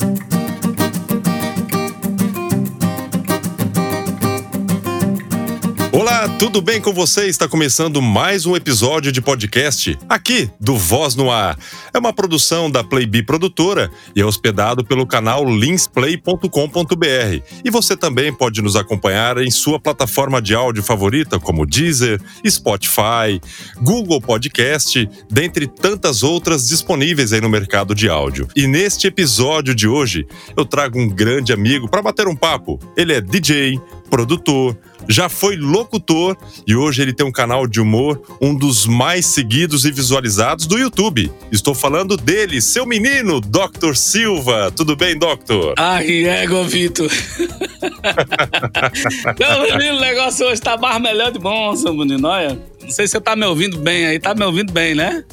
Thank you. Olá, tudo bem com você? Está começando mais um episódio de podcast aqui do Voz no Ar. É uma produção da Playbi Produtora e é hospedado pelo canal linsplay.com.br. E você também pode nos acompanhar em sua plataforma de áudio favorita, como Deezer, Spotify, Google Podcast, dentre tantas outras disponíveis aí no mercado de áudio. E neste episódio de hoje, eu trago um grande amigo para bater um papo. Ele é DJ, produtor, já foi locutor e hoje ele tem um canal de humor, um dos mais seguidos e visualizados do YouTube. Estou falando dele, seu menino, Dr. Silva. Tudo bem, Doctor? Ai, ego, Vitor. Meu menino, o negócio hoje tá melhor de bom, seu menino. Olha, não sei se você tá me ouvindo bem aí. Tá me ouvindo bem, né?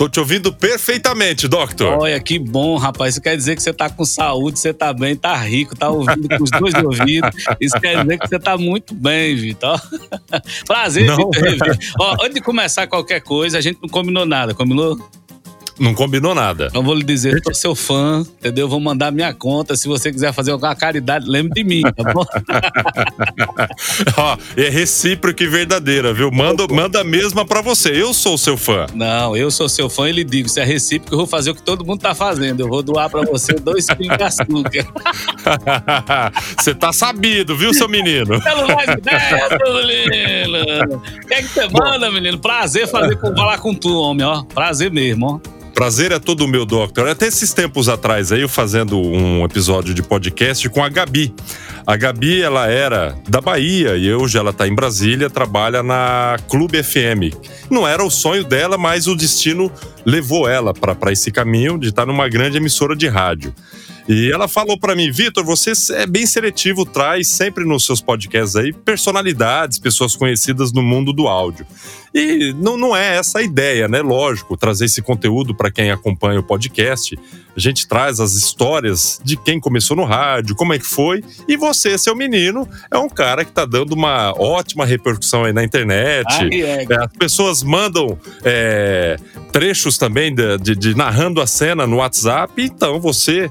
Tô te ouvindo perfeitamente, Doctor. Olha, que bom, rapaz. Isso quer dizer que você tá com saúde, você tá bem, tá rico, tá ouvindo com os dois ouvidos. Isso quer dizer que você tá muito bem, Vitor. Prazer, Vitor. Ó, antes de começar qualquer coisa, a gente não combinou nada, combinou? Não combinou nada. Então vou lhe dizer, eu sou seu fã, entendeu? Vou mandar minha conta. Se você quiser fazer alguma caridade, lembre de mim, tá bom? Ó, é recíproco e verdadeira, viu? Manda, manda a mesma pra você. Eu sou seu fã. Não, eu sou seu fã e lhe digo, se é recíproco, eu vou fazer o que todo mundo tá fazendo. Eu vou doar pra você dois pingos de açúcar. Você tá sabido, viu, seu menino? Pelo mais ideia, menino. O que é que você manda, menino? Prazer fazer falar com tu, homem, ó. Prazer mesmo, ó. Prazer é todo meu, Doctor. Até esses tempos atrás aí, eu fazendo um episódio de podcast com a Gabi. A Gabi, ela era da Bahia e hoje ela tá em Brasília, trabalha na Clube FM. Não era o sonho dela, mas o destino levou ela para esse caminho de estar numa grande emissora de rádio. E ela falou para mim, Vitor, você é bem seletivo, traz sempre nos seus podcasts aí personalidades, pessoas conhecidas no mundo do áudio. E não, não é essa a ideia, né? Lógico, trazer esse conteúdo para quem acompanha o podcast. A gente traz as histórias de quem começou no rádio, como é que foi. E você, seu menino, é um cara que tá dando uma ótima repercussão aí na internet. Ai, é. É, as pessoas mandam é, trechos também de, de, de narrando a cena no WhatsApp. Então você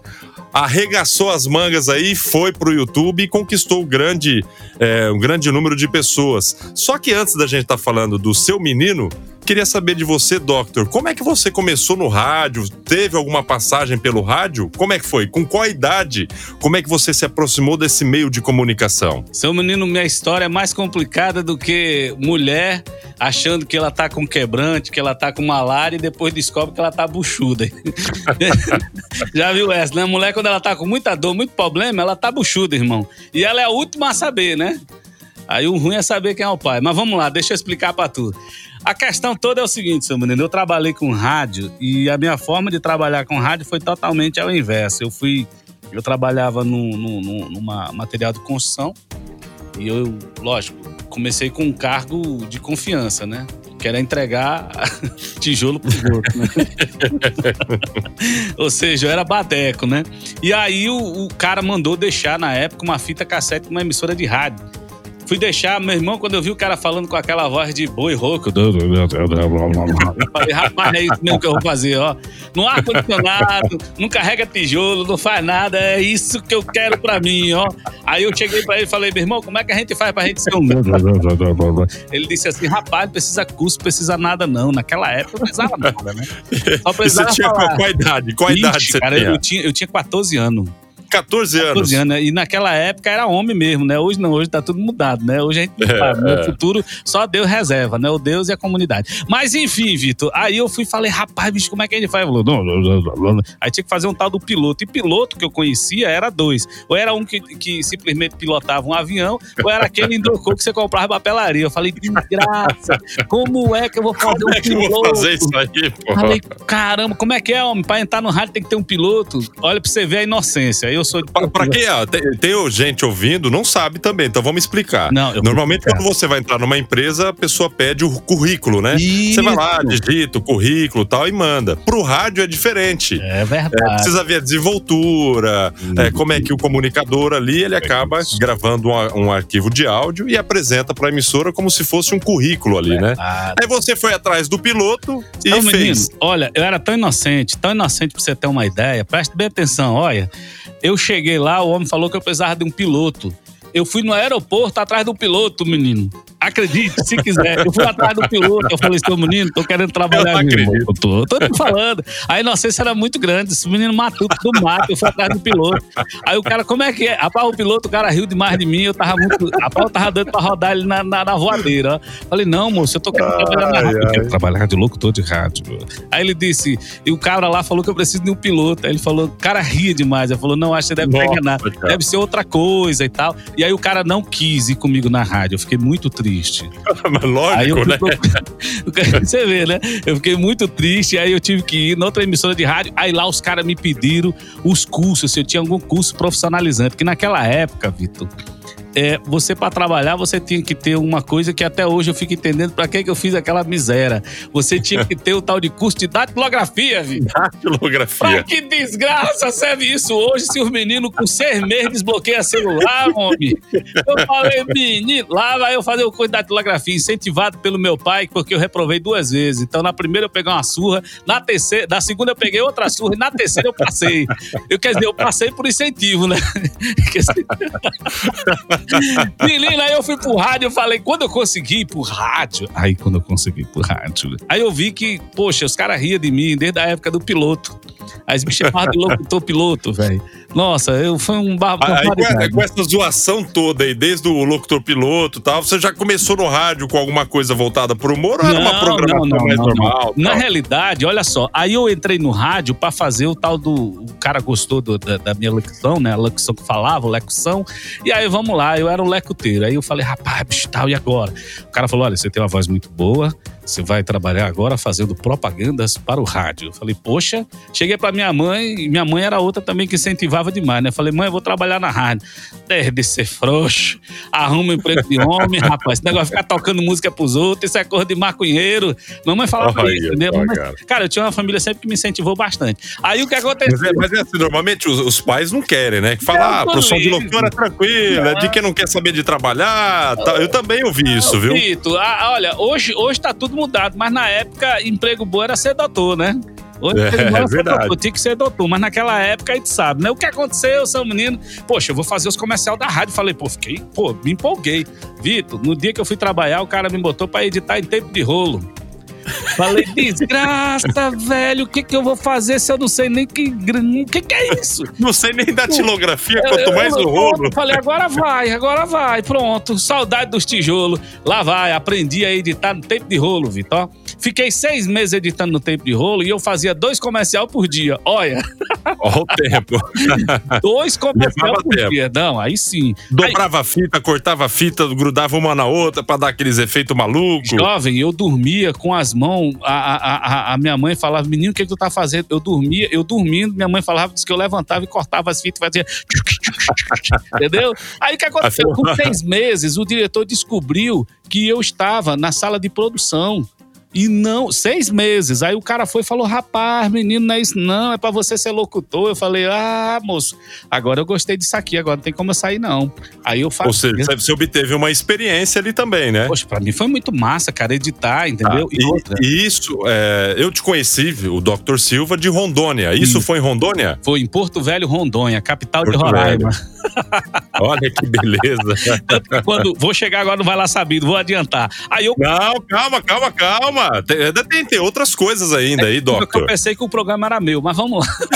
arregaçou as mangas aí, foi pro YouTube e conquistou um grande, é, um grande número de pessoas. Só que antes da gente estar tá falando do seu menino, queria saber de você, Doctor, como é que você começou no rádio? Teve alguma passagem pelo rádio? Como é que foi? Com qual idade? Como é que você se aproximou desse meio de comunicação? Seu menino, minha história é mais complicada do que mulher achando que ela tá com quebrante, que ela tá com malária e depois descobre que ela tá buchuda. Já viu essa, né? Mulher, quando ela tá com muita dor, muito problema, ela tá buchuda, irmão. E ela é a última a saber, né? Aí o ruim é saber quem é o pai. Mas vamos lá, deixa eu explicar para tu. A questão toda é o seguinte, seu menino. Eu trabalhei com rádio e a minha forma de trabalhar com rádio foi totalmente ao inverso. Eu fui. Eu trabalhava no, no, numa material de construção e eu, lógico, comecei com um cargo de confiança, né? Que era entregar tijolo pro outro, né? Ou seja, eu era badeco, né? E aí o, o cara mandou deixar na época uma fita cassete numa emissora de rádio. Fui deixar, meu irmão, quando eu vi o cara falando com aquela voz de boi rouco. Eu falei, rapaz, é isso mesmo que eu vou fazer, ó. No ar-condicionado, não carrega tijolo, não faz nada, é isso que eu quero pra mim, ó. Aí eu cheguei pra ele e falei, meu irmão, como é que a gente faz pra gente ser um. Ele disse assim, rapaz, não precisa curso, não precisa nada, não. Naquela época não precisava nada, né? Só precisava. Você tinha falar. qual idade? Qual 20, idade você cara, tinha? Eu tinha? Eu tinha 14 anos. 14 anos. 14 anos. Né? E naquela época era homem mesmo, né? Hoje não, hoje tá tudo mudado, né? Hoje a gente não sabe. No futuro só Deus reserva, né? O Deus e a comunidade. Mas enfim, Vitor, aí eu fui e falei, rapaz, bicho, como é que a gente faz? Falou, não, não, não. Aí tinha que fazer um tal do piloto. E piloto que eu conhecia era dois. Ou era um que, que simplesmente pilotava um avião, ou era aquele indocou que você comprava papelaria. Eu falei, que graça, como é que eu vou fazer como um é que piloto? eu vou fazer isso aí, pô? Falei, caramba, como é que é, homem? Pra entrar no rádio tem que ter um piloto. Olha pra você ver a inocência. Eu eu sou. Para quem ó, tem, tem, gente ouvindo, não sabe também, então vamos explicar. Não, Normalmente, quando você vai entrar numa empresa, a pessoa pede o currículo, né? Isso. Você vai lá, digita o currículo tal e manda. Pro rádio é diferente. É verdade. É, precisa ver a desenvoltura, é, como é que o comunicador ali ele acaba gravando um, um arquivo de áudio e apresenta para a emissora como se fosse um currículo ali, né? Aí você foi atrás do piloto e então, fez. Menino, olha, eu era tão inocente, tão inocente pra você ter uma ideia. Preste bem atenção, olha. Eu cheguei lá, o homem falou que eu precisava de um piloto. Eu fui no aeroporto atrás do piloto, menino. Acredite, se quiser. Eu fui atrás do piloto, eu falei, seu menino, tô querendo trabalhar. Eu tô, tô te falando. Sei se era muito grande, esse menino matou do mato, eu fui atrás do piloto. Aí o cara, como é que é? Rapaz, o piloto, o cara riu demais de mim, eu tava muito. Rapaz, eu tava dando pra rodar ele na, na, na voadeira. Falei, não, moço, eu tô querendo ai, trabalhar na rádio. Eu quero trabalhar de locutor de rádio. Aí ele disse, e o cara lá falou que eu preciso de um piloto. Aí ele falou, o cara ria demais. Ele falou, não, acho que deve Nossa. Deve ser outra coisa e tal. E aí o cara não quis ir comigo na rádio. Eu fiquei muito triste. Mas lógico, né? Você vê, né? Eu fiquei muito triste, aí eu tive que ir noutra emissora de rádio. Aí lá os caras me pediram os cursos, se eu tinha algum curso profissionalizante. Porque naquela época, Vitor, é, você para trabalhar você tinha que ter uma coisa que até hoje eu fico entendendo para que, que eu fiz aquela miséria. Você tinha que ter o tal de curso de datilografia, viu? Datilografia. Pra que desgraça serve isso hoje se os meninos com seis meses desbloqueiam celular, homem? Eu falei, menino, lá vai eu fazer o curso de datilografia, incentivado pelo meu pai, porque eu reprovei duas vezes. Então na primeira eu peguei uma surra, na terceira, na segunda eu peguei outra surra e na terceira eu passei. Eu quer dizer, eu passei por incentivo, né? Menina, aí eu fui pro rádio, eu falei, quando eu consegui ir pro rádio. Aí, quando eu consegui ir pro rádio. Aí eu vi que, poxa, os caras riam de mim desde a época do piloto. Aí me chamavam de locutor piloto, velho. Nossa, eu fui um barba. Com, com essa zoação toda aí, desde o locutor piloto e tal, você já começou no rádio com alguma coisa voltada pro humor ou não, era uma programação não, não, mais normal? Na realidade, olha só, aí eu entrei no rádio para fazer o tal do. O cara gostou do, da, da, minha locução, né? A locução que falava, locução. E aí vamos lá, eu era um lecuteiro. Aí eu falei, rapaz, bicho, tal, e agora? O cara falou: olha, você tem uma voz muito boa, você vai trabalhar agora fazendo propagandas para o rádio. Eu falei, poxa, cheguei para minha mãe, e minha mãe era outra também que incentivava demais, né? Eu falei, mãe, eu vou trabalhar na rádio. Deve de ser frouxo, arruma um emprego de homem, rapaz. Esse negócio de ficar tocando música pros outros, isso é coisa de maconheiro. Mamãe falava oh, isso, entendeu? Mas, cara, eu tinha uma família sempre que me incentivou bastante. Aí o que aconteceu? Mas é, mas é assim, normalmente os, os, pais não querem, né? Que falar, ah, profissão de loucura é tranquila, de quem não quer saber de trabalhar. Tá. Eu também ouvi isso, viu? Vitor, ah, olha, hoje, hoje tá tudo mudado, mas na época, emprego bom era ser doutor, né? Hoje é, é verdade. Doutor, tinha que ser doutor, mas naquela época a gente sabe, né? O que aconteceu, seu menino? Poxa, eu vou fazer os comercial da rádio. Falei, pô, fiquei, pô, me empolguei. Vitor, no dia que eu fui trabalhar, o cara me botou para editar em tempo de rolo. Falei, desgraça, velho, o que, que eu vou fazer se eu não sei nem que. O que, que é isso? Não sei nem da tilografia, quanto mais o rolo. Falei, agora vai, agora vai, pronto. Saudade dos tijolos. Lá vai, aprendi a editar no tempo de rolo, Vitor. Fiquei seis meses editando no tempo de rolo e eu fazia dois comercial por dia. Olha. Olha o tempo. dois comercial por tempo. dia. Não, aí sim. Dobrava aí... a fita, cortava a fita, grudava uma na outra para dar aqueles efeitos malucos. Jovem, eu dormia com as A, a, a, a minha mãe falava, menino, o que, que tu tá fazendo? Eu dormia, eu dormindo, minha mãe falava que eu levantava e cortava as fitas e fazia. Entendeu? Aí o que aconteceu? Com seis meses, o diretor descobriu que eu estava na sala de produção. E não, seis meses. Aí o cara foi e falou: rapaz, menino, não é isso, não, é pra você ser locutor. Eu falei: ah, moço, agora eu gostei disso aqui, agora não tem como eu sair, não. Aí eu falei. Ou seja, você obteve uma experiência ali também, né? Poxa, pra mim foi muito massa, cara, editar, entendeu? Ah, e, e isso, é, eu te conheci, o Dr. Silva, de Rondônia. Isso foi em Rondônia? Foi em Porto Velho, Rondônia, capital Porto de Roraima. Olha que beleza. Quando vou chegar agora, não vai lá sabido, vou adiantar. Aí eu. Não, calma, calma, calma. Tem, ainda tem, tem outras coisas ainda aí, doutor. Eu pensei que o programa era meu, mas vamos lá.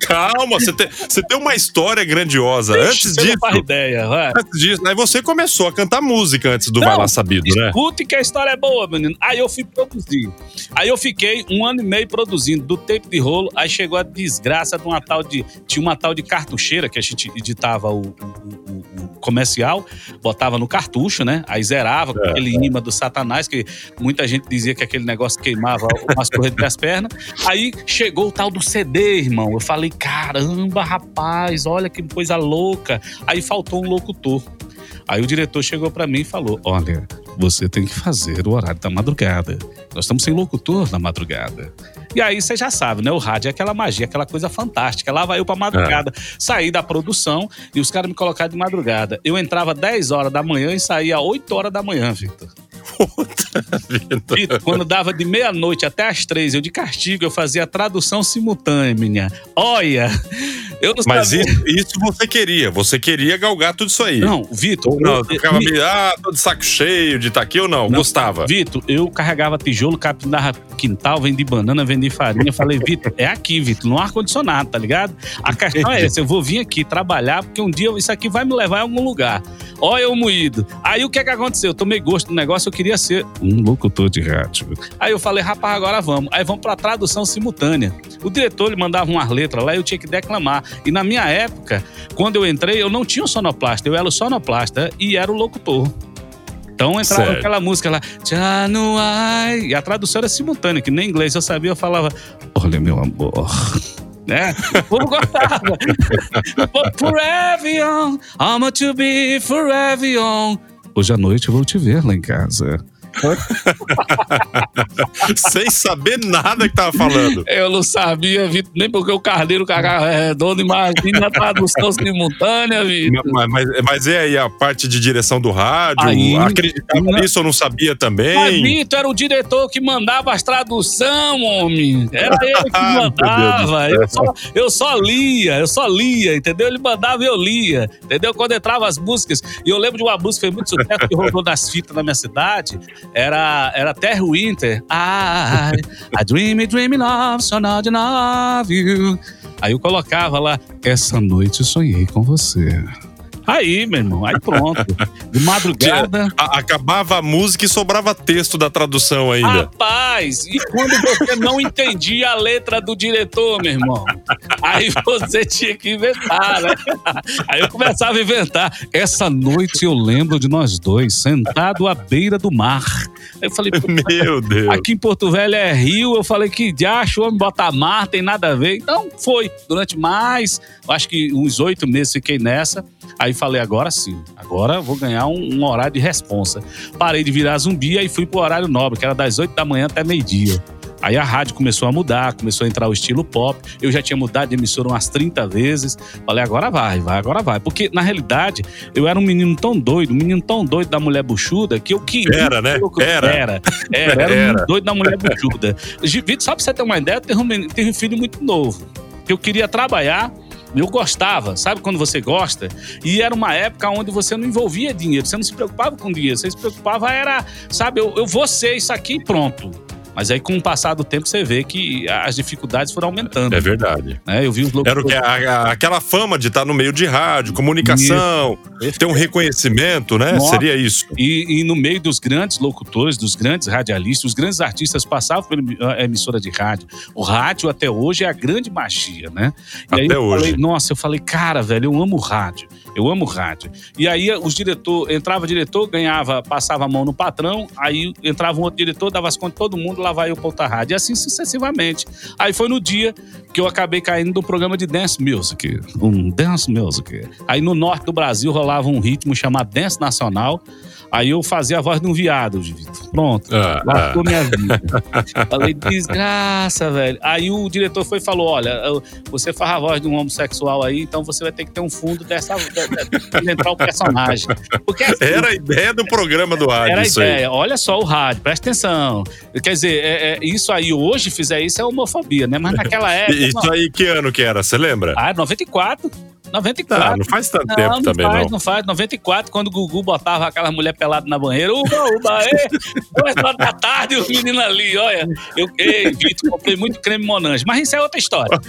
calma, você tem, você tem uma história grandiosa. Ixi, antes disso. Não ideia, vai. Antes disso, aí você começou a cantar música antes do não, Vai Lá Sabido, né? Escute que a história é boa, menino. Aí eu fui produzir. Aí eu fiquei um ano e meio produzindo, do tempo de rolo, aí chegou a desgraça de uma tal de. Tinha uma tal de cartucheira que a gente editava o, o, o, comercial, botava no cartucho, né? Aí zerava com É, aquele imã do satanás, que muita gente dizia que aquele negócio queimava umas correntes das pernas. Aí chegou o tal do CD, irmão. Eu falei, caramba, rapaz, olha que coisa louca. Aí faltou um locutor. Aí o diretor chegou pra mim e falou: Olha, você tem que fazer o horário da madrugada. Nós estamos sem locutor na madrugada. E aí você já sabe, né? O rádio é aquela magia, aquela coisa fantástica. Lá vai eu pra madrugada. Saí da produção e os caras me colocaram de madrugada. Eu entrava 10 horas da manhã e saía 8 horas da manhã, Vitor. Vitor, quando dava de meia-noite até as três, eu de castigo, eu fazia a tradução simultânea. Olha, eu não Mas sabia. isso, isso você queria. Você queria galgar tudo isso aí. Não, Vitor. Não, eu- ficava me- meio, ah, tô de saco cheio de estar aqui ou não? Não. Gostava. Vitor, eu carregava tijolo, capinava quintal, vendi banana, vendi farinha. Falei, Vitor, é aqui, Vitor, no ar-condicionado, tá ligado? A questão é essa: eu vou vir aqui trabalhar, porque um dia isso aqui vai me levar a algum lugar. Olha eu moído. Aí o que é que aconteceu? Eu tomei gosto do negócio, eu queria ser um locutor de rádio. Aí eu falei, rapaz, agora vamos. Aí vamos pra tradução simultânea. O diretor ele mandava umas letras lá e eu tinha que declamar. E na minha época, quando eu entrei, eu não tinha o sonoplasta, eu era o sonoplasta e era o locutor. Então entrava Certo. aquela música lá, Januai, e a tradução era simultânea, que nem inglês eu sabia, eu falava, olha meu amor. Né? O povo gostava. For- forever young, I'm to be forever young. Hoje à noite eu vou te ver lá em casa. Sem saber nada que tava falando. Eu não sabia, Vitor, nem porque o Carneiro cagava redondo, imagina a tradução simultânea, Vitor. mas, mas, mas e aí a parte de direção do rádio? Aí- acreditava nisso ou não sabia Mas também? Vitor era o diretor que mandava as traduções, homem. Era ele que mandava. Eu só, eu só lia, eu só lia, entendeu? Ele mandava e eu lia, entendeu? Quando entrava as músicas. E eu lembro de uma música que foi muito sucesso que rodou nas fitas na minha cidade. Era, era Terry Winter. I, I dream, dream love, so now I love you. Aí eu colocava lá, essa noite sonhei com você. Aí, meu irmão, aí pronto. De madrugada. Acabava a música e sobrava texto da tradução ainda. Rapaz, e quando você não entendia a letra do diretor, meu irmão? Aí você tinha que inventar, né? Aí eu começava a inventar. Essa noite eu lembro de nós dois, sentado à beira do mar. Aí eu falei, Meu Deus. Aqui em Porto Velho é rio, eu falei que diacho, homem bota mar, tem nada a ver. Então foi. Durante mais, acho que uns oito meses fiquei nessa. Aí falei, agora sim, agora eu vou ganhar um, um horário de responsa. Parei de virar zumbi e fui pro horário nobre, que era das oito da manhã até meio-dia. Aí a rádio começou a mudar, começou a entrar o estilo pop. Eu já tinha mudado de emissora umas 30 vezes. Falei, agora vai, vai, agora vai. Porque, na realidade, eu era um menino tão doido, um menino tão doido da mulher buchuda, que eu queria. Era, né? Era. Era. Era, era, era um Era. menino doido da mulher buchuda. Vitor, só pra você ter uma ideia, eu tenho um, menino- um filho muito novo. Que eu queria trabalhar. Eu gostava, sabe quando você gosta? E era uma época onde você não envolvia dinheiro, você não se preocupava com dinheiro, você se preocupava era, sabe, eu, eu vou ser isso aqui e pronto. Mas aí, com o passar do tempo, você vê que as dificuldades foram aumentando. É verdade. né? Eu vi os Era o que, a- a- aquela fama de estar no meio de rádio, comunicação, ter um reconhecimento, né? Nossa. Seria isso. E, e no meio dos grandes locutores, dos grandes radialistas, os grandes artistas passavam pela a emissora de rádio. O rádio até hoje é a grande magia, né? E aí Até eu hoje. falei, nossa, eu falei, cara, velho, eu amo rádio. Eu amo rádio. E aí os diretor, entrava diretor, ganhava, passava a mão no patrão, aí entrava um outro diretor, dava as contas todo mundo, lá vai eu outra rádio. E assim sucessivamente. Aí foi no dia que eu acabei caindo do programa de dance music, um dance music. Aí no norte do Brasil rolava um ritmo chamado Dance Nacional. Aí eu fazia a voz de um viado, Vitor. Pronto. Ah, Lascou minha vida. Falei, desgraça, velho. Aí o diretor foi e falou: olha, você faz a voz de um homossexual aí, então você vai ter que ter um fundo dessa. De- entrar o personagem. Porque assim, Era a ideia do programa do rádio, era a ideia. Olha só o rádio, presta atenção. Quer dizer, é- é, isso aí hoje fizer isso é homofobia, né? Mas naquela época. Isso aí, que ano que era? Você lembra? Ah, 94. 94. Ah, não faz tanto Não, tempo não também, faz, não. não faz. 94, quando o Gugu botava aquela mulher pelada na banheira, uba, uba, ê, duas horas da tarde, os meninos ali, olha. Eu, ei, Vitor, comprei muito creme Monange, mas isso é outra história.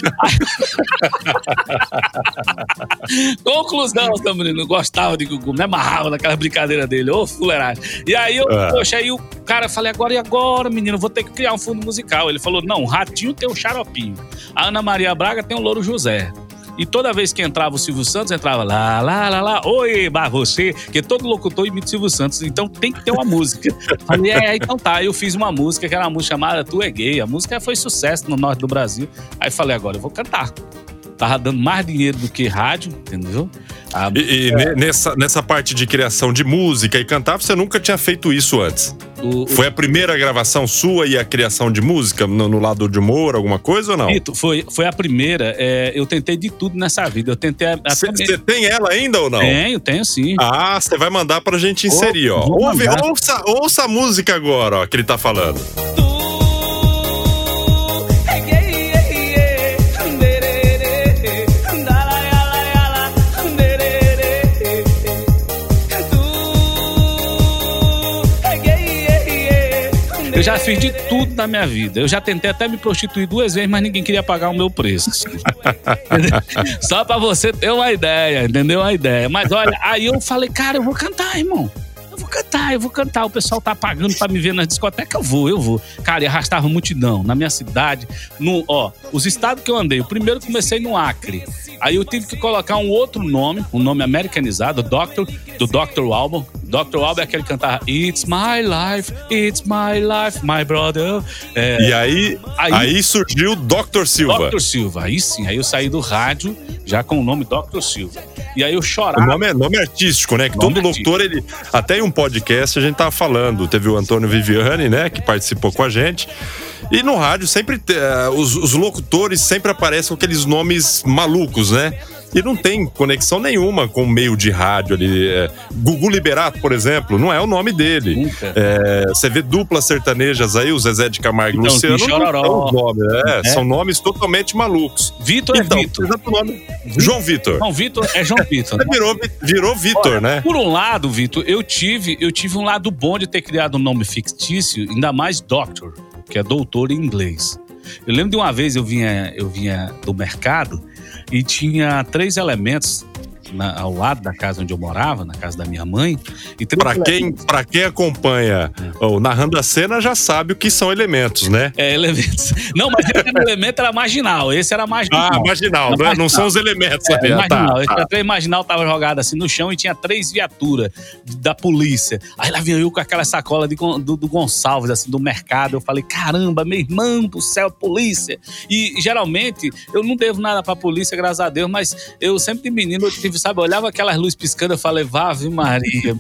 Conclusão, seu menino, gostava de Gugu, me amarrava naquela brincadeira dele, ô fuleiragem. E aí, eu, Ah. poxa, aí o cara, falei, agora e agora, menino, vou ter que criar um fundo musical. Ele falou, não, o Ratinho tem o Xaropinho, a Ana Maria Braga tem o Louro José. E toda vez que entrava o Silvio Santos, entrava lá, lá, lá, lá, oi, bah, você, que todo locutor imita o Silvio Santos, então tem que ter uma música. Falei, é, então tá. Eu fiz uma música que era uma música chamada Tu é Gay. A música foi sucesso no norte do Brasil. Aí falei, agora eu vou cantar tava dando mais dinheiro do que rádio, entendeu? A... E, e é. nessa, nessa parte de criação de música e cantar, você nunca tinha feito isso antes? O, foi a primeira gravação sua e a criação de música no, no lado de humor, alguma coisa ou não? Rito, foi, foi a primeira. É, eu tentei de tudo nessa vida. Eu tentei. Você tem ela ainda ou não? Tenho, tenho sim. Ah, você vai mandar pra gente inserir, ó. Ouve, ouça, ouça a música agora, ó, que ele tá falando. Eu já fiz de tudo na minha vida. Eu já tentei até me prostituir duas vezes, mas ninguém queria pagar o meu preço. Só pra você ter uma ideia, entendeu? Uma ideia. Mas olha, aí eu falei, cara, eu vou cantar, irmão eu vou cantar, eu vou cantar. O pessoal tá pagando pra me ver nas discotecas, eu vou, eu vou. Cara, e arrastava multidão na minha cidade. No, ó, os estados que eu andei. O primeiro comecei no Acre. Aí eu tive que colocar um outro nome, um nome americanizado, Doctor, do Dr. Alban. Dr. Alban é aquele que cantava It's my life, it's my life, my brother. É, e aí, aí, aí surgiu Dr. Silva. Dr. Silva, aí sim. Aí eu saí do rádio já com o nome Dr. Silva. E aí eu chorava. O nome é nome artístico, né? Que nome todo artístico. locutor, ele. Até em um podcast a gente tava falando. Teve o Antônio Viviani, né? Que participou com a gente. E no rádio sempre. Uh, os, os locutores sempre aparecem com aqueles nomes malucos, né? E não tem conexão nenhuma com o meio de rádio ali. É, Gugu Liberato, por exemplo, não é o nome dele. É, você vê duplas sertanejas aí, o Zezé de Camargo e então, Luciano, não são nomes, é, é. são nomes totalmente malucos. Vitor é então, é Vitor. João Vitor. João Vitor é João Vitor. Né? virou, virou Vitor, né? Por um lado, Vitor, eu tive, eu tive um lado bom de ter criado um nome fictício, ainda mais Doctor, que é doutor em inglês. Eu lembro de uma vez eu vinha, eu vinha do mercado e tinha três elementos na, ao lado da casa onde eu morava, na casa da minha mãe. Para quem, pra quem acompanha é. o Narrando a Cena já sabe o que são elementos, né? É, elementos. Não, mas esse elemento era marginal. Esse era marginal. Ah, marginal, né? marginal. não são os elementos. É, ali. marginal. Tá, tá. Três marginal tava jogado assim no chão e tinha três viaturas da polícia. Aí lá vinha eu com aquela sacola de, do, do Gonçalves, assim, do mercado. Eu falei, caramba, meu irmão do céu, polícia. E geralmente eu não devo nada pra polícia, graças a Deus, mas eu sempre de menino eu tive sabe? Eu olhava aquelas luzes piscando, eu falei, Ave Maria,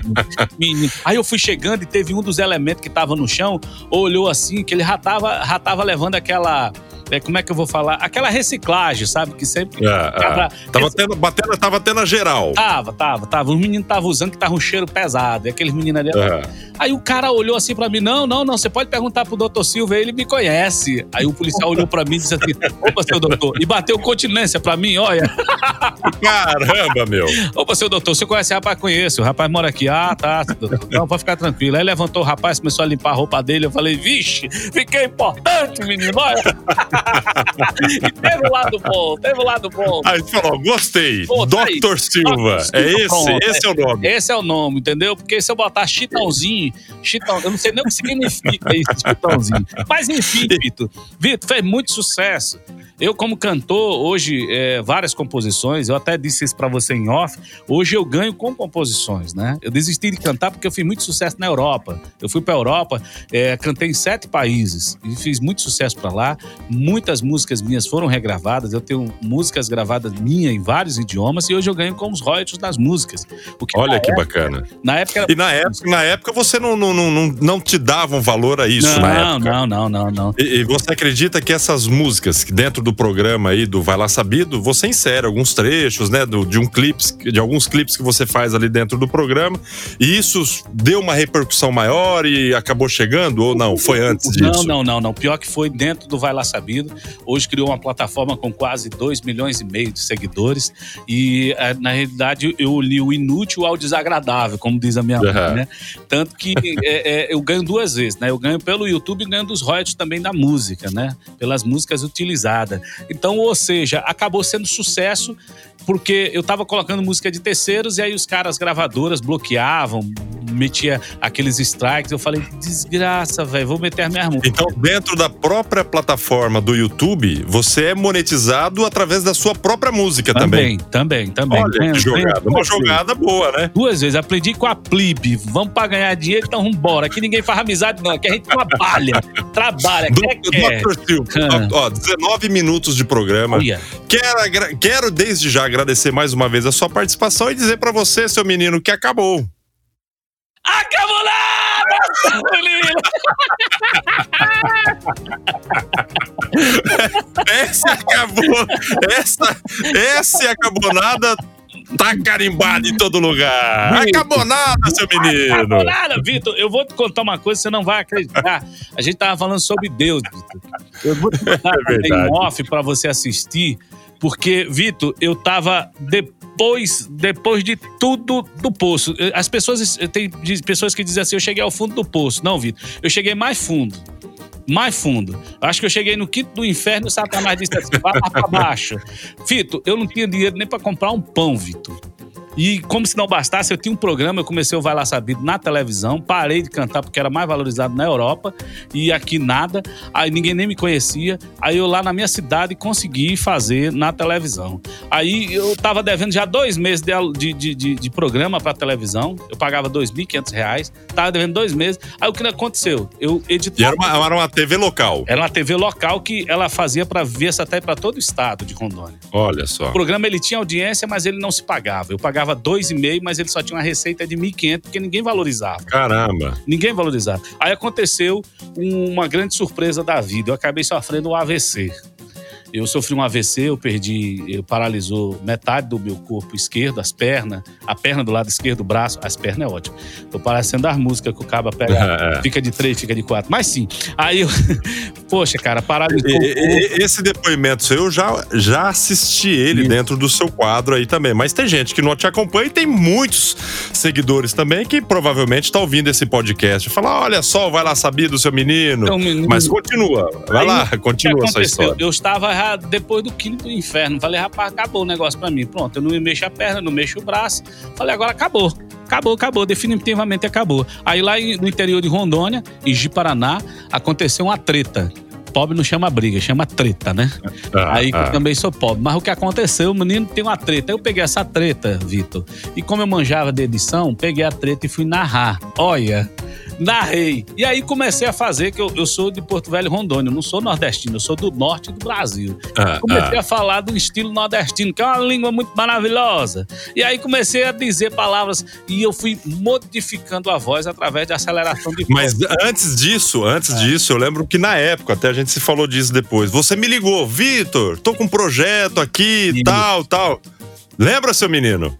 menino. Aí eu fui chegando e teve um dos elementos que tava no chão, olhou assim, que ele já tava, já tava levando aquela é, como é que eu vou falar? Aquela reciclagem, sabe? Que sempre. É, é. Tava, tendo, batendo, tava tendo a geral. Tava, tava, tava. Os meninos estavam usando que tava um cheiro pesado. E aqueles meninos ali. É. Aí o cara olhou assim pra mim: não, não, não, você pode perguntar pro doutor Silva, ele me conhece. Aí o policial olhou pra mim e disse assim: opa, seu doutor. E bateu continência pra mim, olha. Caramba, meu. Opa, seu doutor, você conhece o rapaz? Conheço. O rapaz mora aqui. Ah, tá, doutor. Não, pode ficar tranquilo. Aí levantou o rapaz, começou a limpar a roupa dele. Eu falei: vixe, fiquei importante, menino, olha. e teve o lado bom, teve o lado bom. Aí falou, gostei. Pô, tá Dr. Silva. Silva. É esse, Pronto, esse é, é, o nome. Esse é o nome, entendeu? Porque se eu botar Chitãozinho, Chitão, eu não sei nem o que significa isso, Chitãozinho. Mas enfim, Vitor. Vitor, fez muito sucesso. Eu, como cantor, hoje, é, várias composições, eu até disse isso para você em off, hoje eu ganho com composições, né? Eu desisti de cantar porque eu fiz muito sucesso na Europa. Eu fui pra Europa, é, cantei em sete países e fiz muito sucesso para lá. Muitas músicas minhas foram regravadas, eu tenho músicas gravadas minhas em vários idiomas e hoje eu ganho com os royalties das músicas. Olha que época, bacana. Na época era... E na época, na época você não, não, não, não te davam valor a isso, não, na época? Não, não, não, não. E, e você acredita que essas músicas, que dentro do programa aí do Vai Lá Sabido, você insere alguns trechos, né, do, de um clips, de alguns clipes que você faz ali dentro do programa, e isso deu uma repercussão maior e acabou chegando ou não? Foi antes disso? Não, não, não, não. Pior que foi dentro do Vai Lá Sabido. Hoje criou uma plataforma com quase 2 milhões e meio de seguidores e eh, na realidade eu li o inútil ao desagradável, como diz a minha uhum. mãe, né? Tanto que é, é, eu ganho duas vezes, né? Eu ganho pelo YouTube e ganho dos royalties também da música, né? Pelas músicas utilizadas. Então, ou seja, acabou sendo sucesso porque eu tava colocando música de terceiros e aí os caras gravadoras bloqueavam, metia aqueles strikes. Eu falei, desgraça, velho, vou meter as minhas músicas. Então, dentro da própria plataforma do YouTube, você é monetizado através da sua própria música também. Também, também, também. Olha que jogada. Uma jogada boa, né? Duas vezes. Aprendi com a Plib. Vamos pra ganhar dinheiro, então vambora. Aqui ninguém faz amizade, não. Aqui a gente trabalha. trabalha. Do, quer, quer. Dr. Silva, Ah. ó, 19 minutos de programa. Olha. Quero, quero desde já agradecer mais uma vez a sua participação e dizer pra você, seu menino, que acabou. Acabou nada! menino! Essa acabou. Essa, essa acabou nada. Tá carimbado em todo lugar. Acabou nada, seu menino. Acabou nada, Vitor. Eu vou te contar uma coisa, você não vai acreditar. A gente tava falando sobre Deus, Vitor. Eu vou te contar É verdade. em off pra você assistir, porque, Vitor, eu tava depois, depois de tudo do poço. As pessoas, tem pessoas que dizem assim, eu cheguei ao fundo do poço. Não, Vitor, eu cheguei mais fundo. Mais fundo. Acho que eu cheguei no quinto do inferno e o Satanás disse assim: vai lá pra baixo. Vitor, eu não tinha dinheiro nem pra comprar um pão, Vitor. E como se não bastasse, eu tinha um programa, eu comecei o Vai Lá Sabido na televisão, parei de cantar porque era mais valorizado na Europa e aqui nada, aí ninguém nem me conhecia. Aí eu lá na minha cidade consegui fazer na televisão. Aí eu tava devendo já dois meses de, de, de, de- programa pra televisão, eu pagava 2.500 reais, tava devendo dois meses. Aí o que aconteceu? Eu E editava. era uma, era uma TV local. Era uma TV local que ela fazia para ver até para todo o estado de Rondônia. Olha só. O programa ele tinha audiência, mas ele não se pagava. Eu pagava dois e meio, mas ele só tinha uma receita de 1.500 porque ninguém valorizava. Caramba. Ninguém valorizava. Aí aconteceu um- uma grande surpresa da vida. Eu acabei sofrendo um AVC. Eu sofri um AVC, eu perdi, eu paralisou metade do meu corpo esquerdo, as pernas, a perna do lado esquerdo, o braço, as pernas é ótimo. Tô parecendo as músicas que o caba pega, É. fica de três, fica de quatro. Mas sim, aí eu, poxa, cara, paralisou E- Esse depoimento seu, eu já, já assisti ele Isso. dentro do seu quadro aí também. Mas tem gente que não te acompanha e tem muitos seguidores também que provavelmente tá ouvindo esse podcast. Fala, olha só, vai lá saber do seu menino. Então, menino- Mas continua. Vai Aí, lá, continua essa história. Eu estava já depois do quinto do inferno. Falei, rapaz, acabou o negócio pra mim. Pronto, eu não me mexo a perna, não mexo o braço. Falei, agora acabou. Acabou, acabou, definitivamente acabou. Aí lá no interior de Rondônia, em Ji-Paraná, aconteceu uma treta. Pobre não chama briga, chama treta, né? Ah, Aí ah. eu também sou pobre. Mas o que aconteceu, o menino tem uma treta. Eu peguei essa treta, Vitor. E como eu manjava de edição, peguei a treta e fui narrar. Olha, narrei. E aí comecei a fazer, que eu, eu sou de Porto Velho, Rondônia. Eu não sou nordestino, eu sou do norte do Brasil. Ah, Comecei ah. a falar do estilo nordestino, que é uma língua muito maravilhosa. E aí comecei a dizer palavras e eu fui modificando a voz através de aceleração de voz. Mas antes disso, antes É. disso, eu lembro que na época, até a gente se falou disso depois, você me ligou, Vitor, tô com um projeto aqui, Isso. tal, tal. Lembra, seu menino?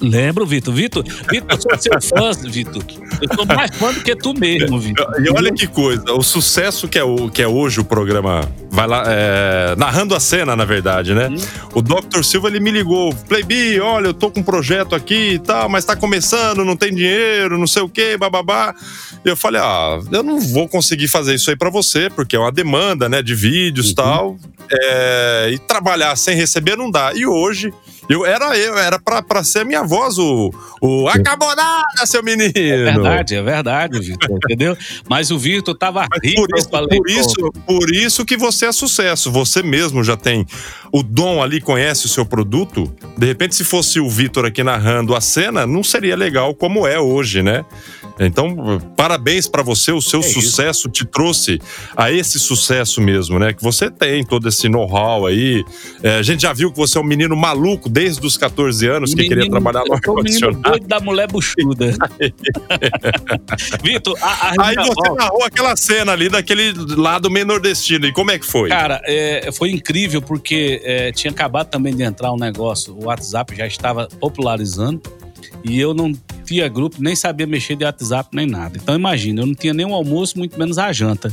Lembro, Vitor. Vitor, Vitor, eu sou seu fã, Vitor. Eu sou mais fã do que tu mesmo, Vitor. E olha que coisa, o sucesso que é, o, que é hoje o programa, vai lá, é, narrando a cena, na verdade, né? O Dr. Silva, ele me ligou, Playbi, olha, eu tô com um projeto aqui e tal, mas tá começando, não tem dinheiro, não sei o quê, bababá. E eu falei, ah, eu não vou conseguir fazer isso aí pra você, porque é uma demanda, né, de vídeos e Uhum. tal, é, e trabalhar sem receber não dá. E hoje... Eu, era eu, era pra, pra ser a minha voz, o, o acabou nada, seu menino. É verdade, é verdade, Vitor, entendeu? Mas o Vitor tava rico por, isso, por, isso, por isso que você é sucesso. Você mesmo já tem o dom ali, conhece o seu produto. De repente, se fosse o Vitor aqui narrando a cena, não seria legal como é hoje, né? Então, parabéns pra você. O seu É isso. sucesso te trouxe a esse sucesso mesmo, né? Que você tem todo esse know-how aí. É, a gente já viu que você é um menino maluco desde os 14 anos que queria trabalhar no menino ar-condicionado. doido da mulher buchuda. Vitor, a, a Aí você narrou aquela cena ali daquele lado meio nordestino. E como é que foi? Cara, é, foi incrível porque é, tinha acabado também de entrar um negócio, o WhatsApp já estava popularizando e eu não tinha grupo, nem sabia mexer de WhatsApp nem nada. Então imagina, eu não tinha nem o almoço, muito menos a janta.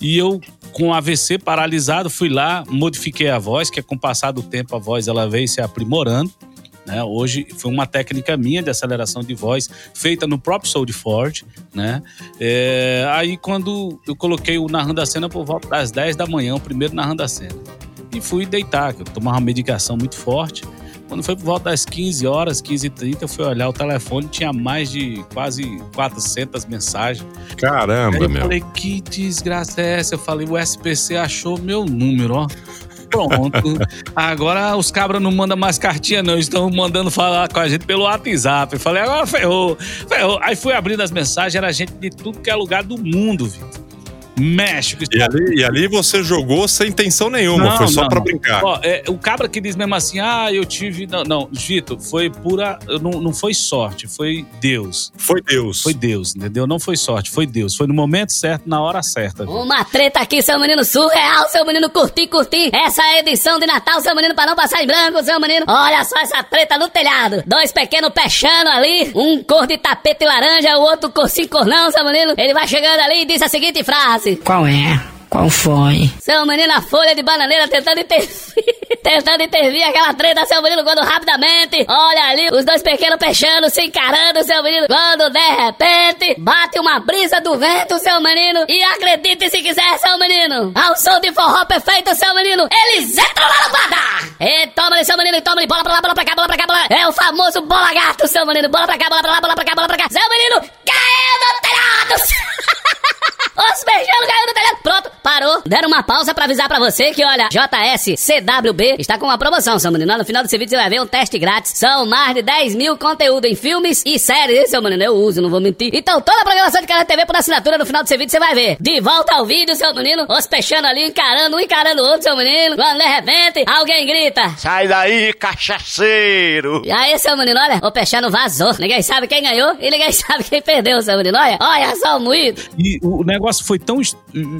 E eu, com AVC paralisado, fui lá, modifiquei a voz, que com o passar do tempo a voz ela veio se aprimorando. Né? Hoje foi uma técnica minha de aceleração de voz feita no próprio Soul Ford, né? É, aí quando eu coloquei o narrando a cena por volta das 10 da manhã, o primeiro narrando a cena. E fui deitar, que eu tomava uma medicação muito forte. Quando foi por volta das 15 horas, 15 e 30, eu fui olhar o telefone, tinha mais de quase 400 mensagens. Caramba, Aí eu meu. falei, que desgraça é essa? Eu falei, o SPC achou meu número, ó. Pronto. Agora os cabras não mandam mais cartinha, não. Estão mandando falar com a gente pelo WhatsApp. Eu falei, agora ferrou. Ferrou. Aí fui abrindo as mensagens, era gente de tudo que é lugar do mundo, Vitor. México, E ali, e ali você jogou sem intenção nenhuma, Não, foi só não, pra brincar. Ó, é, o cabra que diz mesmo assim, ah, eu tive. Não, não Vitor, foi pura. Não, não foi sorte, foi Deus. Foi Deus. Foi Deus, entendeu? Não foi sorte, foi Deus. Foi no momento certo, na hora certa. Uma treta aqui, seu menino surreal, seu menino curtir, curtir. Essa é a edição de Natal, seu menino, pra não passar em branco, seu menino. Olha só essa treta no telhado. Dois pequenos pechando ali, um cor de tapete laranja, o outro cor sim, cor não, seu menino. Ele vai chegando ali e diz a seguinte frase. Qual é? Qual foi? Seu menino, a folha de bananeira tentando intervir. Tentando intervir aquela treta, seu menino, quando rapidamente. Olha ali, os dois pequenos peixando, se encarando, seu menino. Quando de repente bate uma brisa do vento, seu menino. E acredite se quiser, seu menino. Ao som de forró perfeito, seu menino. Eles entram no badar. E toma-lhe, seu menino, e toma-lhe bola pra lá, bola pra cá, bola pra cá, bola. É o famoso bola gato, seu menino. Bola pra cá, bola pra lá, bola pra cá, bola pra cá. Seu menino caiu no telhado. Os beijando caiu no telhado. Pronto, parou. Deram uma pausa pra avisar pra você que, olha, JS CWB está com uma promoção, seu menino. No final desse vídeo você vai ver um teste grátis. São mais de 10 mil conteúdo em filmes e séries, seu menino. Eu uso, não vou mentir. Então toda a programação de Canal TV por assinatura no final desse vídeo você vai ver. De volta ao vídeo, seu menino. Os peixando ali, encarando um, encarando o outro, seu menino. Quando de repente, alguém grita. Sai daí, cachaceiro! E aí, seu menino, olha, o Peixano vazou. Ninguém sabe quem ganhou e ninguém sabe quem perdeu, seu menino. Olha, olha só o moído. E o negócio foi tão est-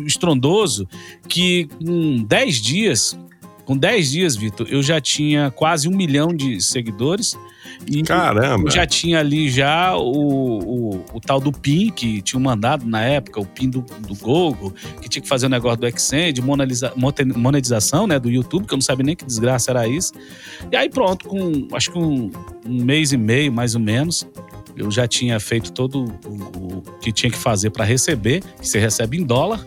estrondoso que com 10 dias, com 10 dias, Vitor, eu já tinha quase um milhão de seguidores. E Caramba. já tinha ali já o, o, o tal do PIN, que tinha mandado na época, o PIN do, do Google, que tinha que fazer o negócio do Xend, monetização né, do YouTube, que eu não sabia nem que desgraça era isso. E aí pronto, com acho que um, um mês e meio, mais ou menos, eu já tinha feito todo o, o que tinha que fazer para receber, que você recebe em dólar.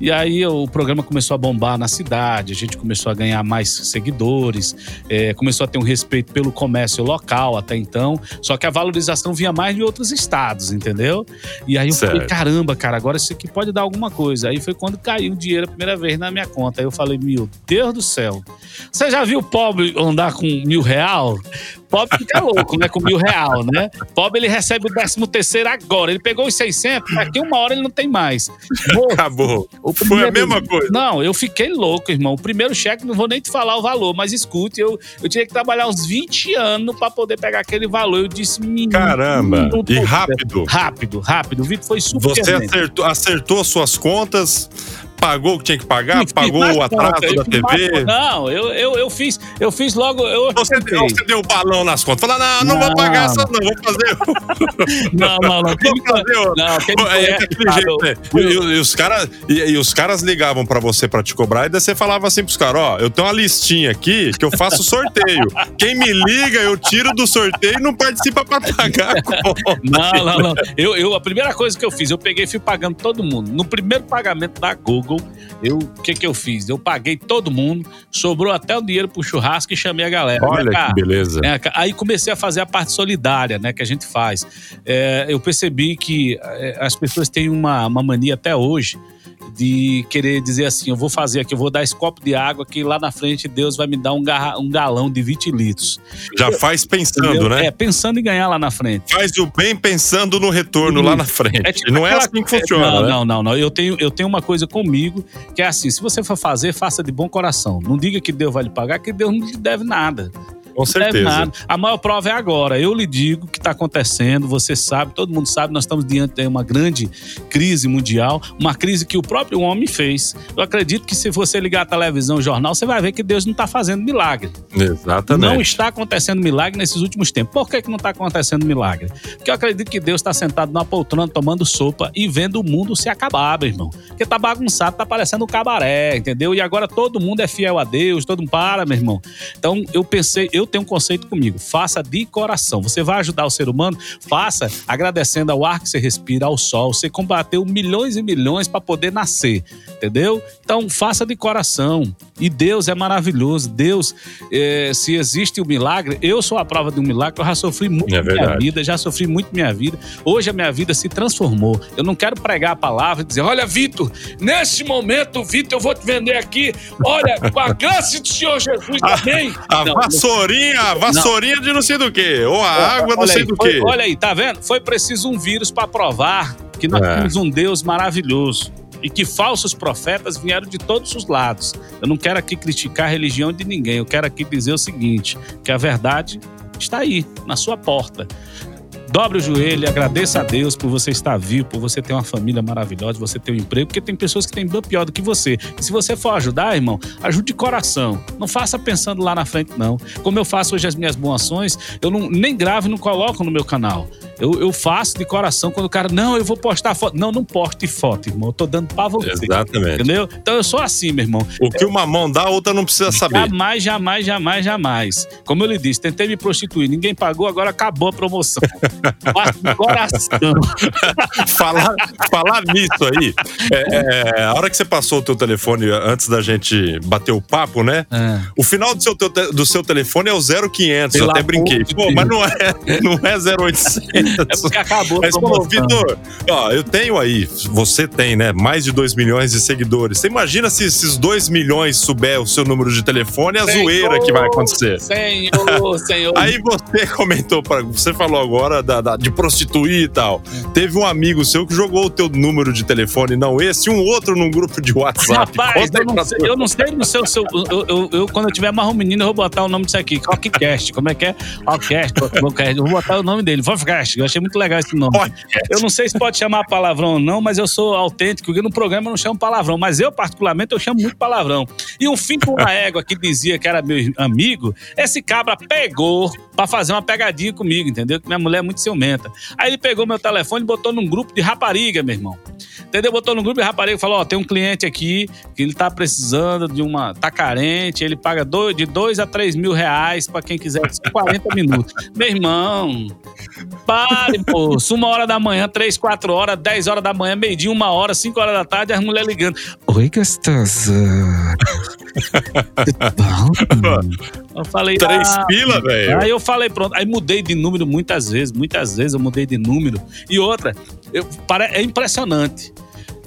E aí o programa começou a bombar na cidade, a gente começou a ganhar mais seguidores, é, começou a ter um respeito pelo comércio local até então, só que a valorização vinha mais de outros estados, entendeu? E aí eu falei, Certo. caramba, cara, agora isso aqui pode dar alguma coisa. Aí foi quando caiu o dinheiro a primeira vez na minha conta. Aí eu falei, meu Deus do céu. Você já viu o pobre andar com mil real? Pobre fica louco, né? Com mil real, né? Pobre ele recebe o décimo terceiro agora. Ele pegou os 600, daqui uma hora ele não tem mais. Moço, Acabou. Foi a mesma coisa. Não, eu fiquei louco, irmão. O primeiro cheque, não vou nem te falar o valor, mas escute, eu, eu tinha que trabalhar uns 20 anos pra poder pegar aquele valor. Eu disse, menino. Caramba. E rápido. Rápido, rápido. O Vitor foi super. Você acertou, acertou as suas contas, pagou o que tinha que pagar, pagou o atraso da TV. Não, eu, eu, eu fiz, eu fiz logo. Eu Você, tentei. você deu balão nas contas. Falou, não, não, vou Não. pagar essa, não, vou fazer. Não, não, não. Me Vou fazer outra. Não, quem me É, daquele sabe, jeito, né? E, e- os caras, e, e os caras ligavam pra você pra te cobrar e daí você falava assim pros caras: ó, eu tenho uma listinha aqui que eu faço sorteio. Quem me liga, eu tiro do sorteio e não participa pra pagar a conta. Não, não, não. Eu, eu, a primeira coisa que eu fiz, eu peguei e fui pagando todo mundo. No primeiro pagamento da Google, eu, o que que eu fiz? Eu paguei todo mundo, sobrou até o dinheiro pro churrasco e chamei a galera. Olha Vem cá. que beleza. né, Aí comecei a fazer a parte solidária, né, que a gente faz. É, eu percebi que é, as pessoas têm uma, uma mania até hoje de querer dizer assim, eu vou fazer aqui, eu vou dar esse copo de água que lá na frente Deus vai me dar um, garra- um galão de 20 litros. Já faz pensando, Entendeu? né? É, pensando em ganhar lá na frente. Faz o bem pensando no retorno lá na frente. tipo e não é assim que funciona, não, né? não, não, não. Eu tenho, eu tenho uma coisa comigo que é assim: se você for fazer, faça de bom coração. Não diga que Deus vai lhe pagar, que Deus não lhe deve nada. Com certeza. nada. A maior prova é agora. Eu lhe digo o que está acontecendo, você sabe, todo mundo sabe, nós estamos diante de uma grande crise mundial, uma crise que o próprio homem fez. Eu acredito que se você ligar a televisão, o jornal, você vai ver que Deus não está fazendo milagre. Exatamente. Não está acontecendo milagre nesses últimos tempos. Por que, que não está acontecendo milagre? Porque eu acredito que Deus está sentado numa poltrona tomando sopa e vendo o mundo se acabar, meu irmão. Porque tá bagunçado, tá parecendo um cabaré, entendeu? E agora todo mundo é fiel a Deus, todo mundo para, meu irmão. Então eu pensei, eu tenho um conceito comigo: faça de coração. Você vai ajudar o ser humano? Faça agradecendo ao ar que você respira, ao sol. Você combateu milhões e milhões para poder nascer, Entendeu? Então faça de coração. E Deus é maravilhoso. Deus, é, se existe o um milagre, eu sou a prova de um milagre. Eu já sofri muito É na minha verdade. vida, já sofri muito minha vida. Hoje a minha vida se transformou. Eu não quero pregar a palavra e dizer: olha, Vitor, nesse momento, Vitor, eu vou te vender aqui. Olha, com a graça do Senhor Jesus, amém. A Não, vassourinha, a vassourinha de não sei do que, ou a água não sei aí, do que. Olha aí, tá vendo? Foi preciso um vírus para provar que nós É. temos um Deus maravilhoso e que falsos profetas vieram de todos os lados. Eu não quero aqui criticar a religião de ninguém, eu quero aqui dizer o seguinte, que a verdade está aí, na sua porta. Dobre o joelho agradeça a Deus por você estar vivo, por você ter uma família maravilhosa, você ter um emprego, porque tem pessoas que têm bem pior do que você. E se você for ajudar, irmão, ajude de coração. Não faça pensando lá na frente, não. Como eu faço hoje as minhas boas ações, eu não, nem gravo e não coloco no meu canal. Eu, eu faço de coração quando o cara, não, eu vou postar foto. Não, não poste foto, irmão. Eu tô dando pra você. Exatamente. Entendeu? Então eu sou assim, meu irmão. O que uma mão dá, a outra não precisa saber. Jamais, jamais, jamais, jamais. Como eu lhe disse, tentei me prostituir, ninguém pagou, agora acabou a promoção. Faço de coração. falar, falar nisso aí, é, é, a hora que você passou o teu telefone antes da gente bater o papo, né? É. O final do seu, do seu telefone é o 0500, eu Pelo até brinquei. Pô, mas não é, não é 0800. É porque acabou Mas, pô. Vitor, ó, eu tenho aí, você tem, né, mais de 2 milhões de seguidores. Você imagina se esses 2 milhões souber o seu número de telefone, é a zoeira que vai acontecer. Senhor, senhor. Aí você comentou, pra, você falou agora da, da- de prostituir e tal. Teve um amigo seu que jogou o teu número de telefone, não esse, e um outro num grupo de WhatsApp. Rapaz, eu não, sei, eu não sei no seu. seu eu, eu- eu- quando eu tiver mais um menino, eu vou botar o nome disso aqui. Rockcast. Como é que é? Rockcast. Rockcast. Eu vou botar o nome dele. Eu achei muito legal esse nome. Podcast. Eu não sei se pode chamar palavrão ou não, mas eu sou autêntico, porque no programa eu não chamo palavrão. Mas eu, particularmente, eu chamo muito palavrão. E um fim com uma égua que dizia que era meu amigo, esse cabra pegou pra fazer uma pegadinha comigo, entendeu? Que minha mulher é muito ciumenta. Aí ele pegou meu telefone e botou num grupo de rapariga, meu irmão. Entendeu? Botou no grupo de rapariga e falou: Ó, tem um cliente aqui que ele tá precisando de uma. tá carente, ele paga dois, de 2 a 3 mil reais pra quem quiser 40 minutos. Meu irmão, pare, moço. Uma hora da manhã, três, quatro horas, 10 horas da manhã, meio-dia, uma hora, cinco horas da tarde, as mulheres ligando. Oi, gostosa. Bom? Eu falei. Três ah, pila, velho. Aí eu falei, pronto. Aí mudei de número muitas vezes, muitas vezes eu mudei de número. E outra, eu, pare- é impressionante.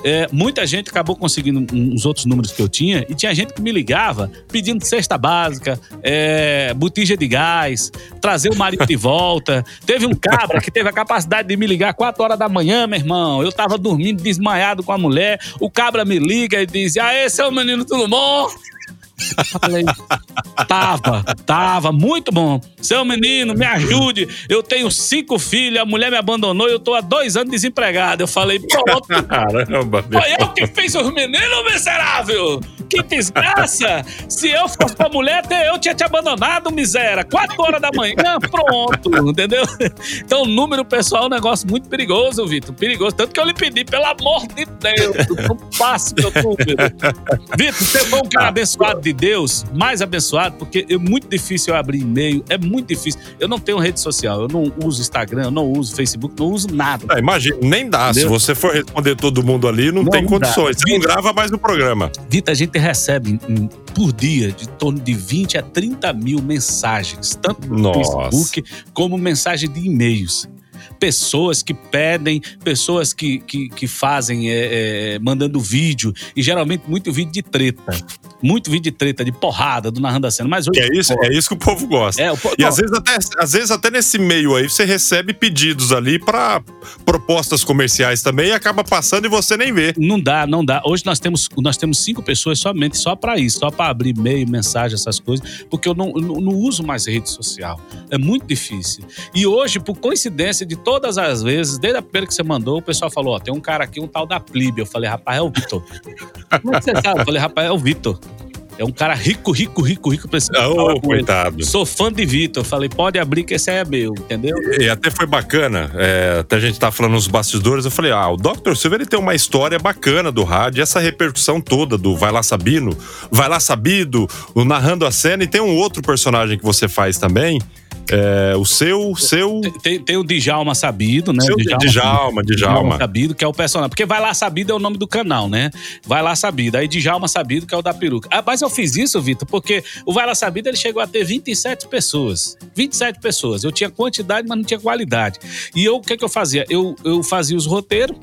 É, muita gente acabou conseguindo uns outros números que eu tinha e tinha gente que me ligava pedindo cesta básica, é, botija de gás, trazer o marido de volta. Teve um cabra que teve a capacidade de me ligar 4 horas da manhã, meu irmão. Eu tava dormindo desmaiado com a mulher. O cabra me liga e diz: Aê, seu menino, tudo bom? Falei, tava, tava, muito bom. Seu menino, me ajude. Eu tenho cinco filhos, a mulher me abandonou e eu tô há dois anos desempregado. Eu falei, pronto, Caramba, foi eu que fiz os meninos, miserável! Que desgraça! Se eu fosse tua mulher, eu tinha te abandonado, miséria. Quatro horas da manhã, pronto, entendeu? Então, o número pessoal é um negócio muito perigoso, Vitor. Perigoso. Tanto que eu lhe pedi, pelo amor de Deus, não passe meu número. Vitor, você foi um cara abençoado de Deus, mais abençoado, porque é muito difícil eu abrir e-mail, é muito difícil. Eu não tenho rede social, eu não uso Instagram, eu não uso Facebook, não uso nada. Ah, imagina, nem dá. Se Entendeu? você for responder todo mundo ali, não, Não, tem condições. dá. Você não grava mais no programa. Vitor, a gente recebe por dia de torno de 20 a 30 mil mensagens, tanto no Nossa. Facebook como mensagem de e-mails. Pessoas que pedem, pessoas que, que, que fazem, é, é, mandando vídeo, e geralmente muito vídeo de treta. Muito vídeo de treta, de porrada, do narrando a cena. Mas hoje. É isso, é isso que o povo gosta. É, o po- E não, às vezes, até, às vezes até nesse meio aí você recebe pedidos ali pra propostas comerciais também e acaba passando e você nem vê. Não dá, não dá. Hoje nós temos, nós temos cinco pessoas somente só para isso, só para abrir e-mail, mensagem, essas coisas, porque eu não, eu não, uso mais rede social. É muito difícil. E hoje, por coincidência de todas as vezes, desde a primeira que você mandou, o pessoal falou: Ó, tem um cara aqui, um tal da Plebe. Eu falei, rapaz, é o Vitor. Como é que você sabe? Eu falei, rapaz, é o Vitor. É um cara rico, rico, rico, rico. Preciso com ele. coitado. Sou fã de Vitor. Falei, pode abrir que esse aí é meu, entendeu? E, e até foi bacana, é, até a gente tá falando nos bastidores, eu falei, ah, o Dr. Silva ele tem uma história bacana do rádio, essa repercussão toda do Vai Lá Sabino, Vai Lá Sabido, o Narrando a Cena, e tem um outro personagem que você faz também, é, o seu, seu... Tem, tem o Djalma Sabido, né? Seu Djalma, Djalma. Sabido, que é o personagem. Porque Vai Lá Sabido é o nome do canal, né? Vai Lá Sabido. Aí Djalma Sabido, que é o da peruca. Ah, mas eu fiz isso, Vitor, porque o Vai Lá Sabido ele chegou a ter 27 pessoas. 27 pessoas. Eu tinha quantidade, mas não tinha qualidade. E eu, o que, que eu fazia? Eu, eu fazia os roteiros,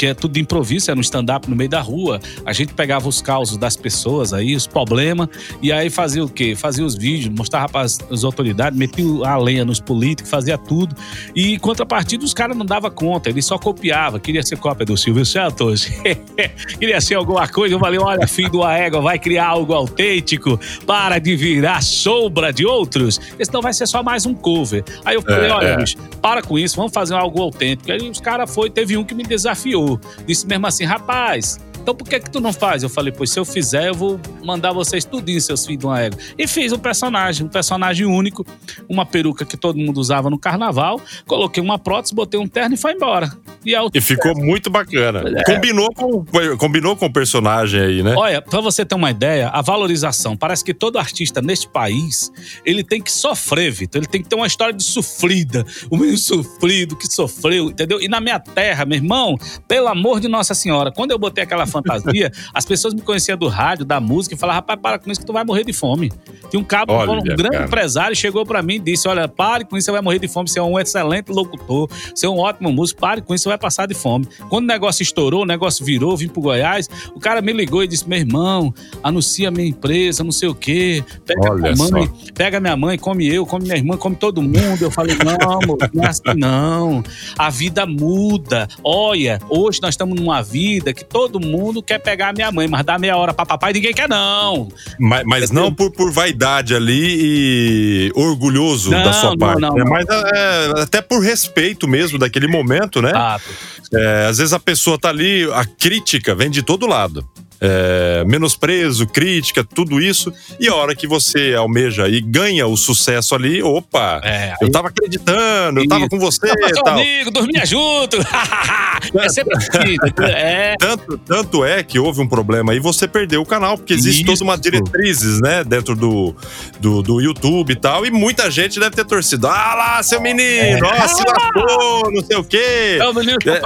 que é tudo de improviso, era um stand-up no meio da rua. A gente pegava os causos das pessoas aí, os problemas, e aí fazia o quê? Fazia os vídeos, mostrava para as, autoridades, metia a lenha nos políticos, fazia tudo. E em contrapartida, os caras não davam conta, ele só copiava. Queria ser cópia do Silvio Santos, queria ser alguma coisa. Eu falei: olha, filho do égua, vai criar algo autêntico para de virar sombra de outros, senão vai ser só mais um cover. Aí eu falei: É, olha, é. bicho, para com isso, vamos fazer algo autêntico. Aí os caras foi, teve um que me desafiou. Disse mesmo assim, rapaz, então por que que tu não faz? Eu falei, pois se eu fizer, eu vou mandar vocês tudinho, seus filhos de uma égua. E fiz um personagem, um personagem único, uma peruca que todo mundo usava no carnaval, coloquei uma prótese, botei um terno e foi embora. E, é E ficou muito bacana. É. Combinou, com, combinou com o personagem aí, né? Olha, pra você ter uma ideia, a valorização, parece que todo artista neste país, ele tem que sofrer, Vitor. Ele tem que ter uma história de sofrida. O menino sofrido que sofreu, entendeu? E na minha terra, meu irmão, pelo amor de Nossa Senhora, quando eu botei aquela fantasia, as pessoas me conheciam do rádio, da música, e falavam, rapaz, para com isso que tu vai morrer de fome. Tinha um cabo, Olha, um grande cara. empresário, chegou pra mim e disse, olha, pare com isso, você vai morrer de fome, você é um excelente locutor, você é um ótimo músico, pare com isso, você vai passar de fome. Quando o negócio estourou, o negócio virou, vim pro Goiás, o cara me ligou e disse, meu irmão, anuncia a minha empresa, não sei o quê, pega Olha minha mãe, só. pega minha mãe, come eu, come minha irmã, come todo mundo. Eu falei, não, amor, não é assim não. A vida muda. Olha, hoje nós estamos numa vida que todo mundo quer pegar a minha mãe, mas dá meia hora pra papai ninguém quer, não. Mas, mas não por, por vaidade ali e orgulhoso Não, da sua não, parte. não, né? não. Mas é, até por respeito mesmo daquele momento, né? Ah, É, às vezes a pessoa tá ali, a crítica vem de todo lado. É, menosprezo, crítica, tudo isso. E a hora que você almeja e ganha o sucesso ali, opa, é. eu tava acreditando, eu tava com você Eu tal. amigo, dormia junto. é sempre assim. É. Tanto, tanto é que houve um problema aí, você perdeu o canal, porque existe Isso. toda uma diretrizes, né, dentro do, do, do YouTube e tal, e muita gente deve ter torcido. Ah lá, seu menino, ó, se lascou, não sei o quê. É menino É,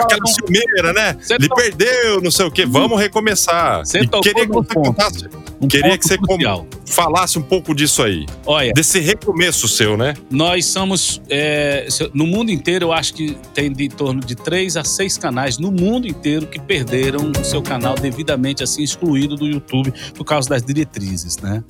aquela ciumeira, né? Ele to- perdeu, não sei o quê. Vamos recomeçar. Você E tocou queria que você contasse, um queria que você crucial. falasse um pouco disso aí. Olha, Desse recomeço seu, né? Nós somos. é, no mundo inteiro, eu acho que tem de torno de três a seis canais no mundo inteiro que perderam o seu canal devidamente assim excluído do YouTube por causa das diretrizes, né?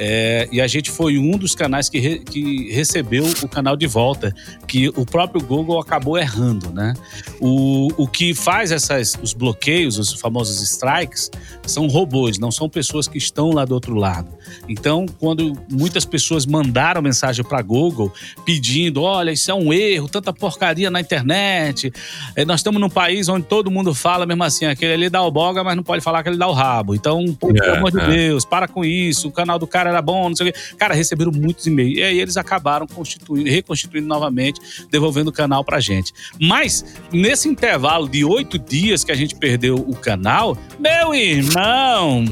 É, e a gente foi um dos canais que, re- que recebeu o canal de volta, que o próprio Google acabou errando, né? O, o que faz essas, os bloqueios, os famosos strikes, são robôs, não são pessoas que estão lá do outro lado. Então, quando muitas pessoas mandaram mensagem para Google pedindo, olha, isso é um erro, tanta porcaria na internet, eh, nós estamos num país onde todo mundo fala mesmo assim, aquele ali dá o boga, mas não pode falar que ele dá o rabo. Então, pô, pelo É, amor de é. Deus, para com isso, o canal do cara era bom, não sei o quê. Cara, receberam muitos e-mails. E aí eles acabaram constituindo, reconstituindo novamente, devolvendo o canal pra gente. Mas, nesse intervalo de oito dias que a gente perdeu o canal, meu irmão,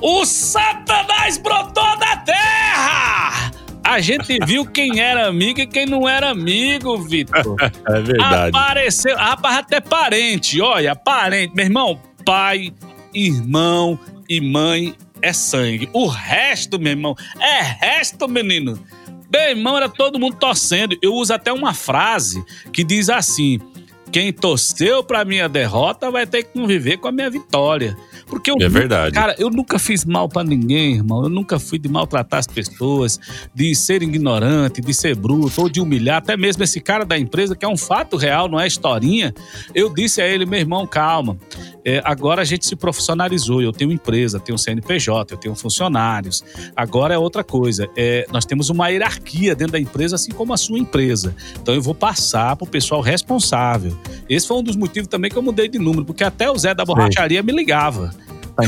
o Satanás brotou da terra! A gente viu quem era amigo e quem não era amigo, Vitor. É verdade. Apareceu, rapaz, até parente, olha, parente, meu irmão, pai, irmão e mãe é sangue. O resto, meu irmão, é resto, menino. Meu irmão, era todo mundo torcendo. Eu uso até uma frase que diz assim: quem torceu pra minha derrota vai ter que conviver com a minha vitória. Porque eu É verdade. Cara, eu nunca fiz mal pra ninguém, irmão. Eu nunca fui de maltratar as pessoas, de ser ignorante, de ser bruto ou de humilhar. Até mesmo esse cara da empresa, que é um fato real, não é historinha. Eu disse a ele, meu irmão, calma. É, agora a gente se profissionalizou. Eu tenho empresa, tenho CNPJ, eu tenho funcionários. Agora é outra coisa. É, nós temos uma hierarquia dentro da empresa, assim como a sua empresa. Então eu vou passar pro pessoal responsável. Esse foi um dos motivos também que eu mudei de número, porque até o Zé da borracharia me ligava.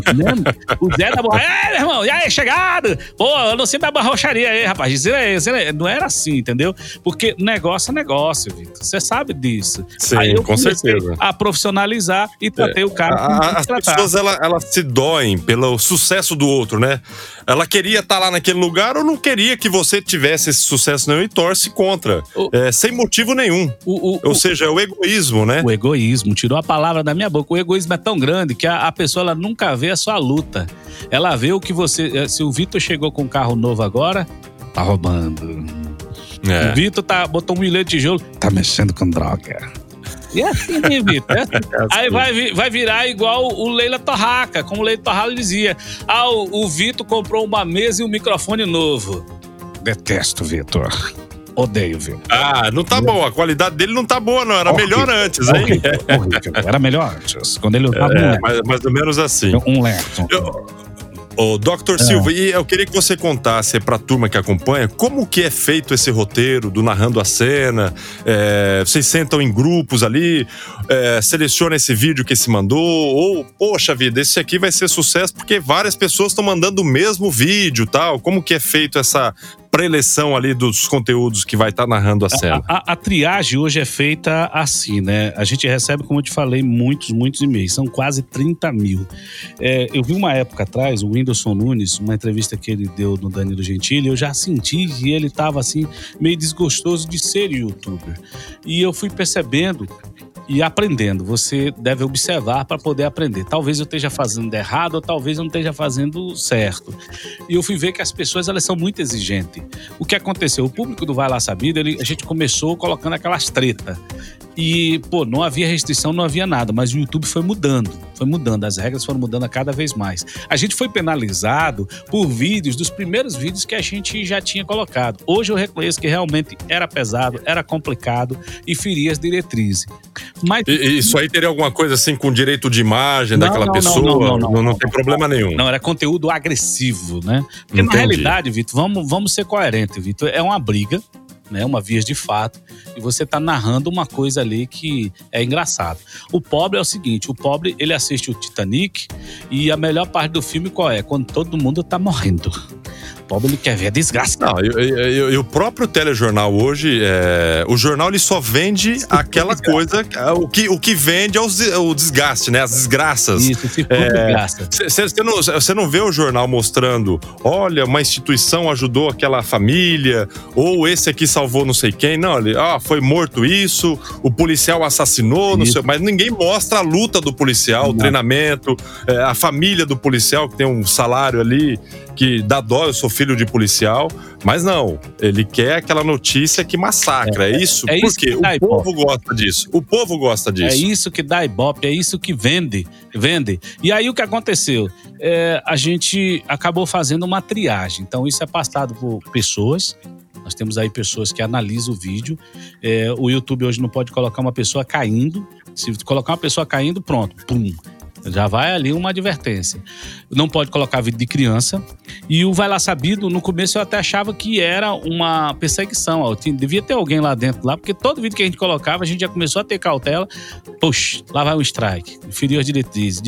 Tá entendendo? O Zé da borracha, é, meu irmão, e aí, chegado? Pô, eu não sei da borracharia aí, rapaz. É, é. Não era assim, entendeu? Porque negócio é negócio, Vitor. Você sabe disso. Sim, com certeza. A profissionalizar e tratei o cara A- as tratar. pessoas elas, elas se doem pelo sucesso do outro, né? Ela queria estar lá naquele lugar ou não queria que você tivesse esse sucesso não e torce contra, O- É, sem motivo nenhum. O, o, Ou seja, é o egoísmo, né? O egoísmo, tirou a palavra da minha boca. O egoísmo é tão grande que a, a pessoa ela nunca vê a sua luta. Ela vê o que você. eh, Se o Vitor chegou com um carro novo agora, tá roubando. É. O Vitor tá, botou um milhão de tijolo, tá mexendo com droga. E é assim, né, Vitor? É assim. Aí vai, vai virar igual o Leila Torraca, como o Leila Torraca dizia. Ah, o, o Vitor comprou uma mesa e um microfone novo. Detesto, Vitor. Odeio, Vitor. Ah, não tá bom. A qualidade dele não tá boa, não. Era melhor antes, hein? Horrível, horrível. Era melhor antes, quando ele usava um É, lento. mais, mais ou menos assim. Um lento. Ô, Dr. Silva, e eu queria que você contasse pra turma que acompanha como que é feito esse roteiro do Narrando a Cena. É, vocês sentam em grupos ali, é, seleciona esse vídeo que se mandou, ou, poxa vida, esse aqui vai ser sucesso porque várias pessoas estão mandando o mesmo vídeo tal. Como que é feito essa preleção ali dos conteúdos que vai estar narrando a cena? A, a- a triagem hoje é feita assim, né? A gente recebe, como eu te falei, muitos, muitos e-mails. São quase 30 mil. É, eu vi uma época atrás, o Whindersson Nunes, uma entrevista que ele deu no Danilo Gentili, eu já senti que ele estava assim, meio desgostoso de ser youtuber. E eu fui percebendo e aprendendo. Você deve observar para poder aprender. Talvez eu esteja fazendo errado ou talvez eu não esteja fazendo certo. E eu fui ver que as pessoas elas são muito exigentes. O que aconteceu? O público do Vai Lá Sabido, ele- a gente começou colocando aquelas tretas. E, pô, não havia restrição, não havia nada, mas o YouTube foi mudando, foi mudando, as regras foram mudando a cada vez mais. A gente foi penalizado por vídeos, dos primeiros vídeos que a gente já tinha colocado. Hoje eu reconheço que realmente era pesado, era complicado e feria as diretrizes. Mas E- isso aí teria alguma coisa assim com direito de imagem Não, daquela não, não, pessoa? não, não, não, não, tem não. problema nenhum. Não, era conteúdo agressivo, né? Porque na Entendi. realidade, Vitor, vamos, vamos ser coerentes, Vitor. É uma briga, né? Uma vias de fato. E você tá narrando uma coisa ali que é engraçado. O pobre é o seguinte: o pobre ele assiste o Titanic e a melhor parte do filme qual é? Quando todo mundo tá morrendo. O pobre ele quer ver a desgraça. Não, e, o próprio telejornal hoje, é, o jornal ele só vende aquela coisa, o que, o que vende é os- o desgaste, né? As desgraças. Isso, se for É, desgraça. Você não, cê não vê o jornal mostrando, olha, uma instituição ajudou aquela família, ou esse aqui salvou não sei quem. Não, ele, ah, foi morto isso, o policial assassinou, não sei, mas ninguém mostra a luta do policial, o Não. treinamento, é, a família do policial que tem um salário ali que dá dó, eu sou filho de policial, mas não, ele quer aquela notícia que massacra, é, isso? é isso Porque que dá o povo gosta disso, o povo gosta disso. É isso que dá ibope, é isso que vende, vende. E aí o que aconteceu? É, a gente acabou fazendo uma triagem. Então isso é passado por pessoas. Nós temos aí pessoas que analisam o vídeo. É, o YouTube hoje não pode colocar uma pessoa caindo. Se colocar uma pessoa caindo, pronto, pum. Já vai ali uma advertência. Não pode colocar vídeo de criança. E o Vai Lá Sabido, no começo eu até achava que era uma perseguição. ó. Tinha- Devia ter alguém lá dentro, lá, porque todo vídeo que a gente colocava, a gente já começou a ter cautela. Puxa, lá vai um strike. Feriu as diretrizes.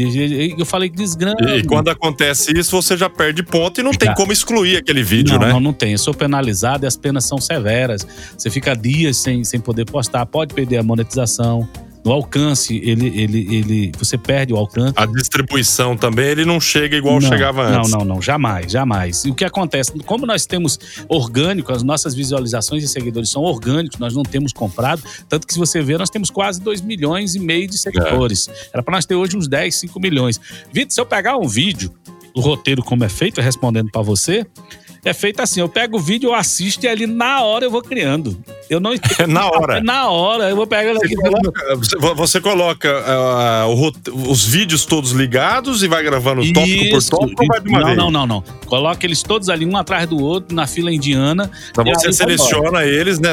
Eu falei que desgrama. E quando acontece isso, você já perde ponto e não tem Já. como excluir aquele vídeo, não, né? não, não tem. Eu sou penalizado e as penas são severas. Você fica dias sem, sem poder postar, pode perder a monetização. No alcance, ele, ele, ele, você perde o alcance. A distribuição também, ele não chega igual não, chegava antes. Não, não, não, jamais, jamais. E o que acontece? Como nós temos orgânico, as nossas visualizações e seguidores são orgânicos, nós não temos comprado. Tanto que se você ver, nós temos quase 2 milhões e meio de seguidores. Era para nós ter hoje uns 10, 5 milhões. Vitor, se eu pegar um vídeo, o roteiro como é feito, respondendo para você, é feito assim: eu pego o vídeo, eu assisto e ali na hora eu vou criando. Eu não É na hora. Na hora, eu vou pegando Você coloca, você- você coloca, rote- os vídeos todos ligados e vai gravando tópico por Isso. tópico ou vai de uma não, vez? não, não, não. Coloca eles todos ali, um atrás do outro, na fila indiana. Então você aí seleciona eles, né?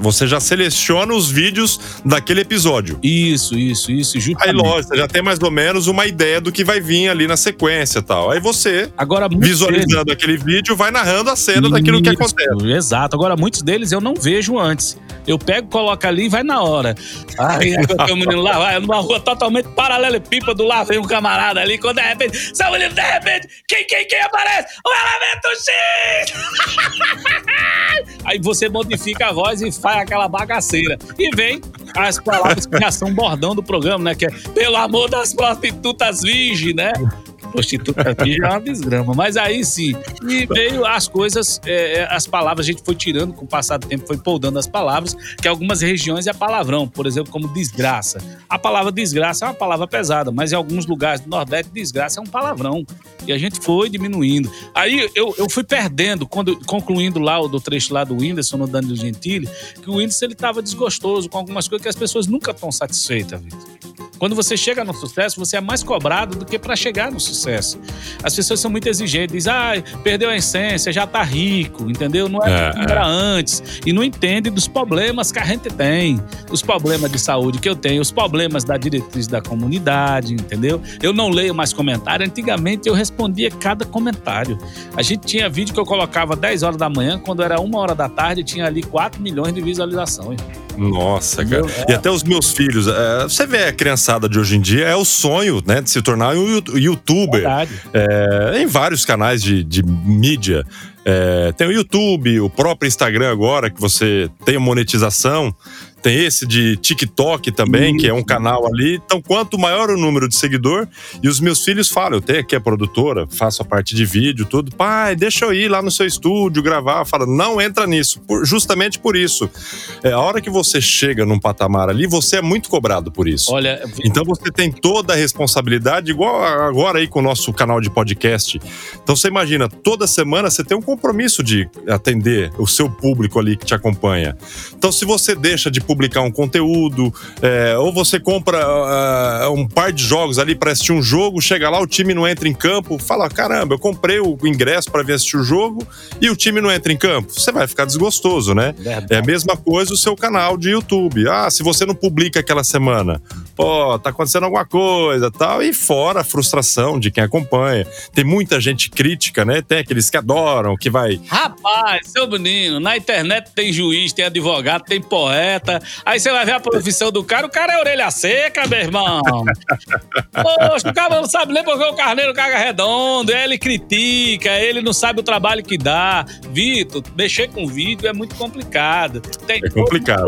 Você já seleciona os vídeos daquele episódio. Isso, isso, isso. Aí, justamente. lógico, você já tem mais ou menos uma ideia do que vai vir ali na sequência e tal. Aí você, Agora, visualizando aquele vídeo, vai narrando a cena daquilo que Isso, acontece. Exato. Agora, muitos deles eu não vejo antes. Eu pego, coloco ali e vai na hora. Aí tenho um menino lá, vai numa rua totalmente paralelepípedo, lá vem um camarada ali, quando de repente, seu menino, de repente, quem, quem, quem aparece? O elemento X! Aí você modifica a voz e faz aquela bagaceira. E vem as palavras que já são bordão do programa, né? Que é pelo amor das prostitutas virgens, né? Prostituta já é uma desgrama. Mas aí sim, e veio as coisas, é, é, as palavras, a gente foi tirando com o passar do tempo, foi poldando as palavras, que algumas regiões é palavrão, por exemplo, como desgraça. A palavra desgraça é uma palavra pesada, mas em alguns lugares do Nordeste, desgraça é um palavrão. E a gente foi diminuindo. Aí eu, eu fui perdendo, quando, concluindo lá o do trecho lá do Whindersson, no Danilo Gentili, que o Whindersson ele estava desgostoso com algumas coisas que as pessoas nunca estão satisfeitas, Vitor. Quando você chega no sucesso, você é mais cobrado do que para chegar no sucesso. As pessoas são muito exigentes, dizem, ah, perdeu a essência, já tá rico, entendeu? Não é, é como era antes. E não entende dos problemas que a gente tem. Os problemas de saúde que eu tenho, os problemas da diretriz da comunidade, entendeu? Eu não leio mais comentário. Antigamente eu respondia cada comentário. A gente tinha vídeo que eu colocava 10 horas da manhã, quando era uma hora da tarde, tinha ali 4 milhões de visualizações. Nossa, cara. E até os meus filhos. É, você vê a criançada de hoje em dia, é o sonho, né, de se tornar um youtuber. É, em vários canais de, de mídia. É, tem o YouTube, o próprio Instagram agora, que você tem monetização. Tem esse de TikTok também, que é um canal ali. Então, quanto maior o número de seguidor, e os meus filhos falam, eu tenho aqui a produtora, faço a parte de vídeo, tudo. Pai, deixa eu ir lá no seu estúdio gravar. Fala, não entra nisso, por, justamente por isso. É, a hora que você chega num patamar ali, você é muito cobrado por isso. Olha, então você tem toda a responsabilidade, igual agora aí com o nosso canal de podcast. Então você imagina, toda semana você tem um compromisso de atender o seu público ali que te acompanha. Então, se você deixa de publicar um conteúdo, é, ou você compra uh, um par de jogos ali para assistir um jogo, chega lá, o time não entra em campo, fala: caramba, eu comprei o ingresso para vir assistir o jogo e o time não entra em campo. Você vai ficar desgostoso, né? Verdade. É a mesma coisa o seu canal de YouTube. Ah, se você não publica aquela semana, pô, tá acontecendo alguma coisa tal. E fora a frustração de quem acompanha. Tem muita gente crítica, né? Tem aqueles que adoram, que vai. Rapaz, seu menino, na internet tem juiz, tem advogado, tem poeta. Aí você vai ver a profissão do cara, o cara é orelha seca, meu irmão. Poxa, o cara não sabe nem porque o carneiro caga redondo, ele critica, ele não sabe o trabalho que dá. Vitor, mexer com vídeo é muito complicado. Tem é complicado.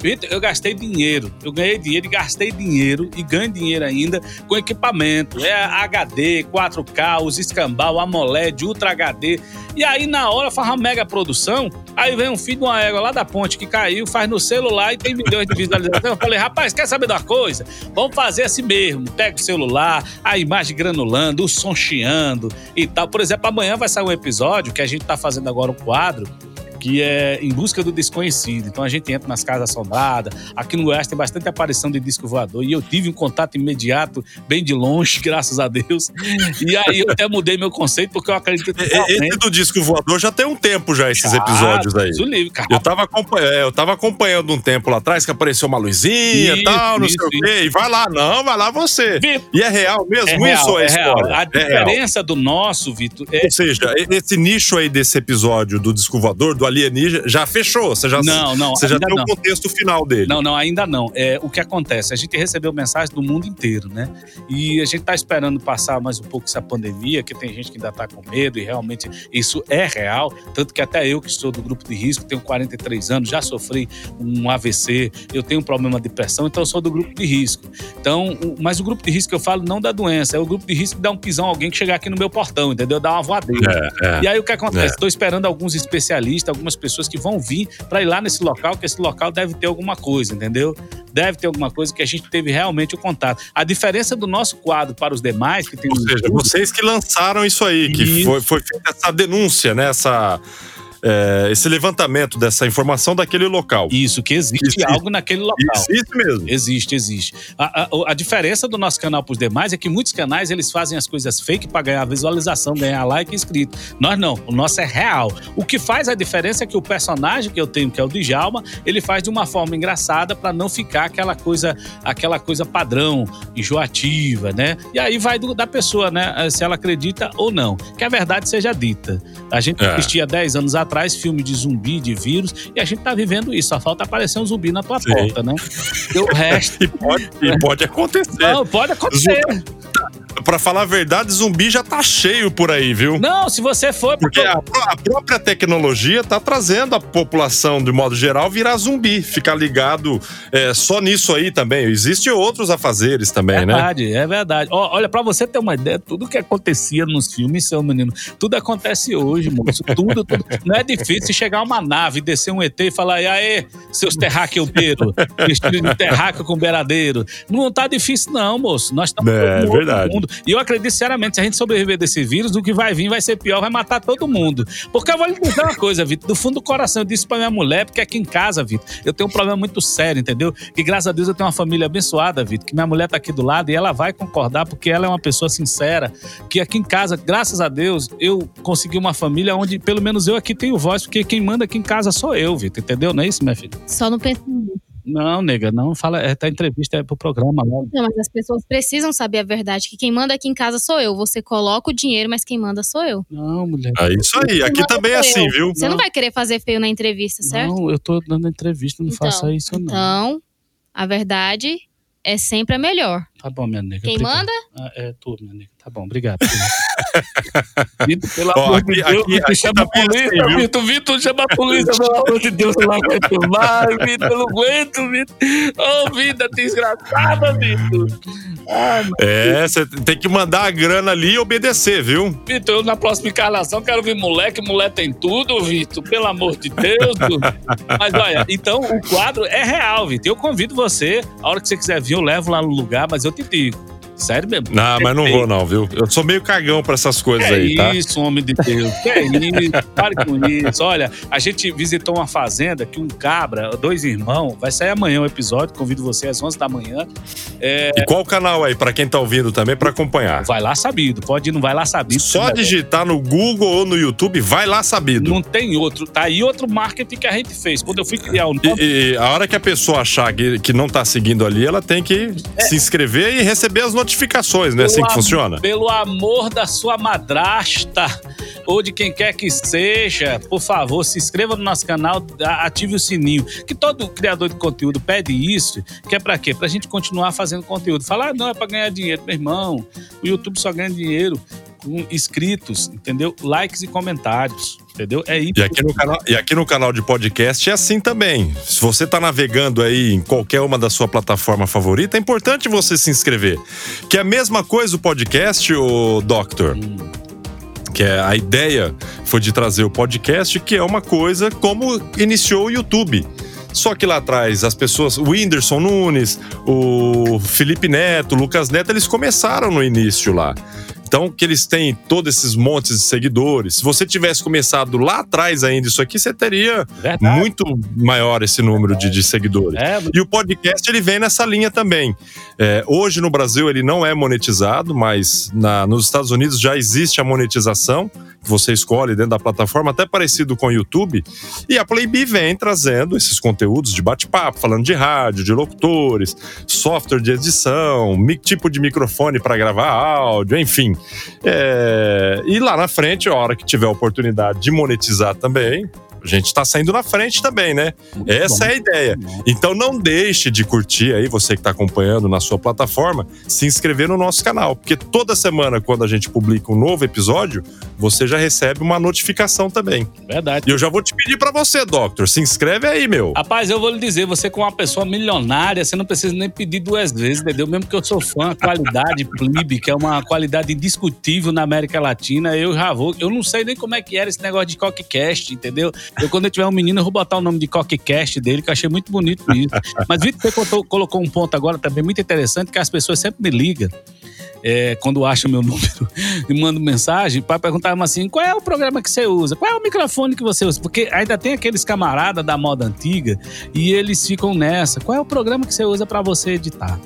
Vitor, eu gastei dinheiro. Eu ganhei dinheiro e gastei dinheiro e ganha dinheiro ainda com equipamento. É HD, 4K, os escambau, AMOLED, Ultra HD. E aí, na hora, faz uma mega produção. Aí vem um filho de uma égua lá da ponte que caiu, faz no celular e tem milhões de visualizações. Eu falei, rapaz, quer saber da coisa? Vamos fazer assim mesmo. Pega o celular, a imagem granulando, o som chiando e tal. Por exemplo, amanhã vai sair um episódio que a gente tá fazendo agora um quadro que é Em Busca do Desconhecido. Então a gente entra nas casas assombradas. Aqui no Goiás tem bastante aparição de disco voador. E eu tive um contato imediato, bem de longe, graças a Deus. E aí eu até mudei meu conceito, porque eu acredito que. Esse do disco voador já tem um tempo já, esses já, episódios aí. Livre, eu, tava é, eu tava acompanhando um tempo lá atrás que apareceu uma luzinha e tal, não isso, sei isso. o quê. E vai lá, não, vai lá você. Vitor, e é real mesmo é isso real, é, é real. A diferença real. do nosso, Vitor. É... Ou seja, esse nicho aí desse episódio do disco voador, do alienígena já fechou. Você já, não, não, você já tem não. o contexto final dele. Não, não, ainda não. É, o que acontece? A gente recebeu mensagem do mundo inteiro, né? E a gente está esperando passar mais um pouco essa pandemia, que tem gente que ainda está com medo e realmente isso é real. Tanto que até eu, que sou do grupo de risco, tenho 43 anos, já sofri um AVC, eu tenho um problema de pressão, então eu sou do grupo de risco. Então, mas o grupo de risco que eu falo não da doença, é o grupo de risco que dá um pisão a alguém que chegar aqui no meu portão, entendeu? Dá uma voadeira. É, é, e aí o que acontece? Estou é. esperando alguns especialistas, algumas pessoas que vão vir para ir lá nesse local, que esse local deve ter alguma coisa, entendeu? Deve ter alguma coisa que a gente teve realmente o contato. A diferença do nosso quadro para os demais, que tem. Ou seja, vocês que lançaram isso aí, que isso. Foi, foi feita essa denúncia, né? Essa é, esse levantamento dessa informação daquele local. Isso, que existe, existe. algo naquele local. Existe mesmo. Existe, existe. A, a, a diferença do nosso canal para os demais é que muitos canais eles fazem as coisas fake para ganhar visualização, ganhar like e inscrito. Nós não, o nosso é real. O que faz a diferença é que o personagem que eu tenho, que é o Djalma, ele faz de uma forma engraçada para não ficar aquela coisa, aquela coisa padrão, enjoativa, né? E aí vai do, da pessoa, né? Se ela acredita ou não. Que a verdade seja dita. A gente é. assistia 10 anos atrás traz filme de zumbi, de vírus, e a gente tá vivendo isso. Só falta aparecer um zumbi na tua Sim. porta, né? E o resto. E pode, e pode acontecer. Não, pode acontecer. Pra falar a verdade, zumbi já tá cheio por aí, viu? Não, se você for. Porque a, a própria tecnologia tá trazendo a população, de modo geral, virar zumbi. Ficar ligado é, só nisso aí também. Existem outros afazeres também, né? verdade, é verdade. Ó, olha, pra você ter uma ideia, tudo que acontecia nos filmes, seu menino, tudo acontece hoje, moço. Tudo, tudo. Não é difícil chegar uma nave, descer um ET e falar, e aí, seus terráqueuteiros, vestido de terráqueo com beiradeiro. Não tá difícil, não, moço. Nós estamos É, outro verdade. Mundo. E eu acredito, sinceramente, se a gente sobreviver desse vírus, o que vai vir vai ser pior, vai matar todo mundo. Porque eu vou lhe dizer uma coisa, Vitor, do fundo do coração, eu disse pra minha mulher, porque aqui em casa, Vitor, eu tenho um problema muito sério, entendeu? E graças a Deus eu tenho uma família abençoada, Vitor, que minha mulher tá aqui do lado e ela vai concordar, porque ela é uma pessoa sincera, que aqui em casa, graças a Deus, eu consegui uma família onde pelo menos eu aqui tenho voz, porque quem manda aqui em casa sou eu, Vitor, entendeu? Não é isso, minha filha? Só não pensa nisso. Não, nega, não fala, é, tá entrevista é pro programa lá. Não, mas as pessoas precisam saber a verdade, que quem manda aqui em casa sou eu. Você coloca o dinheiro, mas quem manda sou eu. Não, mulher. É isso aí. Aqui Não, também é assim, eu. viu? Você não vai querer fazer feio na entrevista, certo? Não, eu tô dando entrevista, não Então, faça isso, não. Então, a verdade é sempre a melhor. Tá bom, minha nega. Quem obrigado. manda? Ah, é tu, minha nega. Tá bom, obrigado. Vitor, pelo amor de Deus, aqui- Vitor, aqui chama a assim, polícia? Vitor. Vitor, chama a polícia, pelo amor de Deus, eu não aguento mais, Vitor, eu não aguento, Vitor. Ô, vida desgraçada, Vitor. Ah, É, você tem que mandar a grana ali e obedecer, viu? Vitor, eu na próxima encarnação quero ver moleque, moleque tem tudo, Vitor, pelo amor de Deus. mas olha, então o quadro é real, Vitor. Eu convido você, a hora que você quiser vir, eu levo lá no lugar, mas eu te digo. Sério mesmo. Não, mas não vou não, viu? Eu sou meio cagão pra essas coisas Que aí, tá? isso, homem de Deus. Que isso, pare com isso. Olha, a gente visitou uma fazenda que um cabra, dois irmãos, vai sair amanhã o episódio, convido você às 11 da manhã. E qual canal aí, pra quem tá ouvindo também, pra acompanhar? Vai lá sabido, pode ir, não vai lá sabido. Só Não- digitar no Google ou no YouTube, vai lá sabido. Não tem outro. Tá aí outro marketing que a gente fez. Quando eu fui criar o nome, E, e a hora que a pessoa achar que, que não tá seguindo ali, ela tem que se inscrever e receber as notificações, né? É assim Pelo que funciona. Pelo amor da sua madrasta ou de quem quer que seja, por favor, se inscreva no nosso canal, ative o sininho. Que todo criador de conteúdo pede isso, que é pra quê? Pra gente continuar fazendo conteúdo. Falar, ah, não, é pra ganhar dinheiro. Meu irmão, o YouTube só ganha dinheiro inscritos, entendeu? Likes e comentários, entendeu? É isso. E aqui, no canal, e aqui no canal de podcast é assim também. Se você tá navegando aí em qualquer uma da sua plataforma favorita, é importante você se inscrever. Que é a mesma coisa o podcast, o Doctor. Que é a ideia foi de trazer o podcast, que é uma coisa como iniciou o YouTube. Só que lá atrás, as pessoas, o Whindersson Nunes, o Felipe Neto, o Lucas Neto, eles começaram no início lá. Então, que eles têm todos esses montes de seguidores. Se você tivesse começado lá atrás ainda isso aqui, você teria Verdade. muito maior esse número de, de seguidores. É, E o podcast ele vem nessa linha também. É, hoje no Brasil ele não é monetizado, mas na- nos Estados Unidos já existe a monetização que você escolhe dentro da plataforma, até parecido com o YouTube. E a Playbee vem trazendo esses conteúdos de bate-papo, falando de rádio, de locutores, software de edição, tipo de microfone para gravar áudio, enfim. É, e lá na frente, a hora que tiver oportunidade de monetizar também, a gente está saindo na frente também, né? Essa é a ideia. Então não deixe de curtir aí, você que está acompanhando na sua plataforma, se inscrever no nosso canal, porque toda semana, quando a gente publica um novo episódio, você já recebe uma notificação também. Verdade. E eu já vou te pedir para você, Doctor, se inscreve aí, meu. Rapaz, eu vou lhe dizer, você com uma pessoa milionária, você não precisa nem pedir duas vezes, entendeu? Mesmo que eu sou fã, qualidade Plebe, que é uma qualidade indiscutível na América Latina, eu já vou. Eu não sei nem como é que era esse negócio de cockcast, entendeu? Eu, quando eu tiver um menino, eu vou botar o nome de cockcast dele, que eu achei muito bonito isso. Mas, Vitor, você contou- colocou um ponto agora também muito interessante, que as pessoas sempre me ligam. é, quando acham meu número e mandam mensagem para perguntar assim: qual é o programa que você usa? Qual é o microfone que você usa? Porque ainda tem aqueles camaradas da moda antiga e eles ficam nessa. Qual é o programa que você usa para você editar?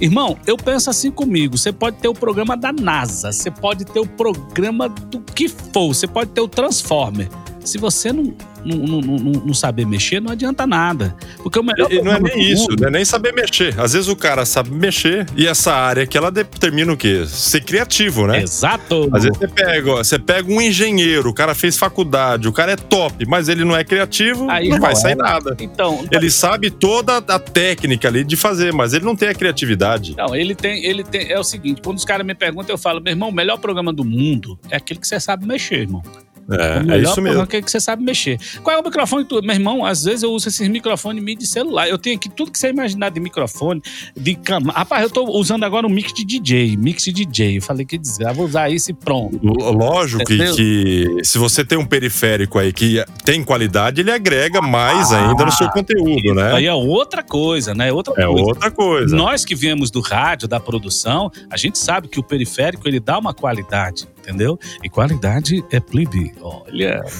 Irmão, eu penso assim comigo: você pode ter o programa da NASA, você pode ter o programa do que for, você pode ter o Transformer. Se você não, não, não, não, não saber mexer, não adianta nada. Porque o melhor E não é nem isso, mundo- não é nem saber mexer. Às vezes o cara sabe mexer e essa área que ela determina o quê? Ser criativo, né? Exato. Às vezes você pega, ó, você pega um engenheiro, o cara fez faculdade, o cara é top, mas ele não é criativo, Aí não vai era. sair nada. Então, Ele sabe toda a técnica ali de fazer, mas ele não tem a criatividade. Não, ele tem, ele tem. É o seguinte: quando os caras me perguntam, eu falo, meu irmão, o melhor programa do mundo é aquele que você sabe mexer, irmão. O É, é melhor isso mesmo. é aquele que você sabe mexer. Qual é o microfone que tu. Meu irmão, às vezes eu uso esses microfones de celular. Eu tenho aqui tudo que você imaginar de microfone, de cama. Rapaz, eu tô usando agora um mix de DJ, mix de DJ. Eu falei que desgraça, vou usar isso e pronto. Lógico que, que se você tem um periférico aí que tem qualidade, ele agrega mais ainda no seu conteúdo, né? Aí é outra coisa, né? Outra É coisa. outra coisa. Nós que viemos do rádio, da produção, a gente sabe que o periférico ele dá uma qualidade, entendeu? E qualidade é plebe. Olha.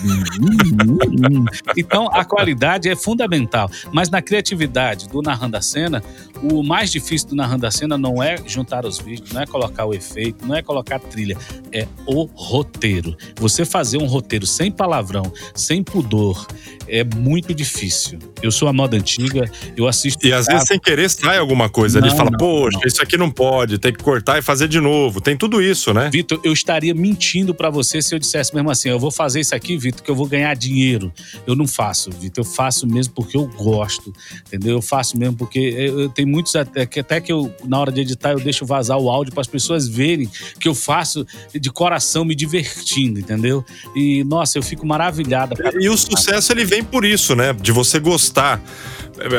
Então a qualidade é fundamental. Mas na criatividade do Narrando a Cena, o mais difícil do Narrando a Cena não é juntar os vídeos, não é colocar o efeito, não é colocar trilha, é o roteiro. Você fazer um roteiro sem palavrão, sem pudor, é muito difícil. Eu sou a moda antiga, eu assisto. E às vezes sem querer sai alguma coisa. Ele Não, fala, não, poxa, não. isso aqui não pode, tem que cortar e fazer de novo. Tem tudo isso, né? Vitor, eu estaria mentindo pra você se eu dissesse mesmo assim, eu vou fazer isso aqui, Vitor, que eu vou ganhar dinheiro. Eu não faço, Vitor, eu faço mesmo porque eu gosto, entendeu? Eu faço mesmo porque eu, eu tenho muitos até que, até que eu na hora de editar eu deixo vazar o áudio para as pessoas verem que eu faço de coração me divertindo, entendeu? E nossa, eu fico maravilhada. cara. E o sucesso ele vem por isso, né? De você gostar.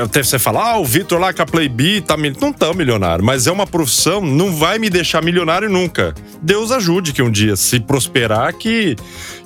Até você falar, ah, o Vitor lá com a Playbi tá não tão milionário, mas é uma profissão, não vai me deixar milionário nunca. Deus ajude que um dia, se prosperar, que,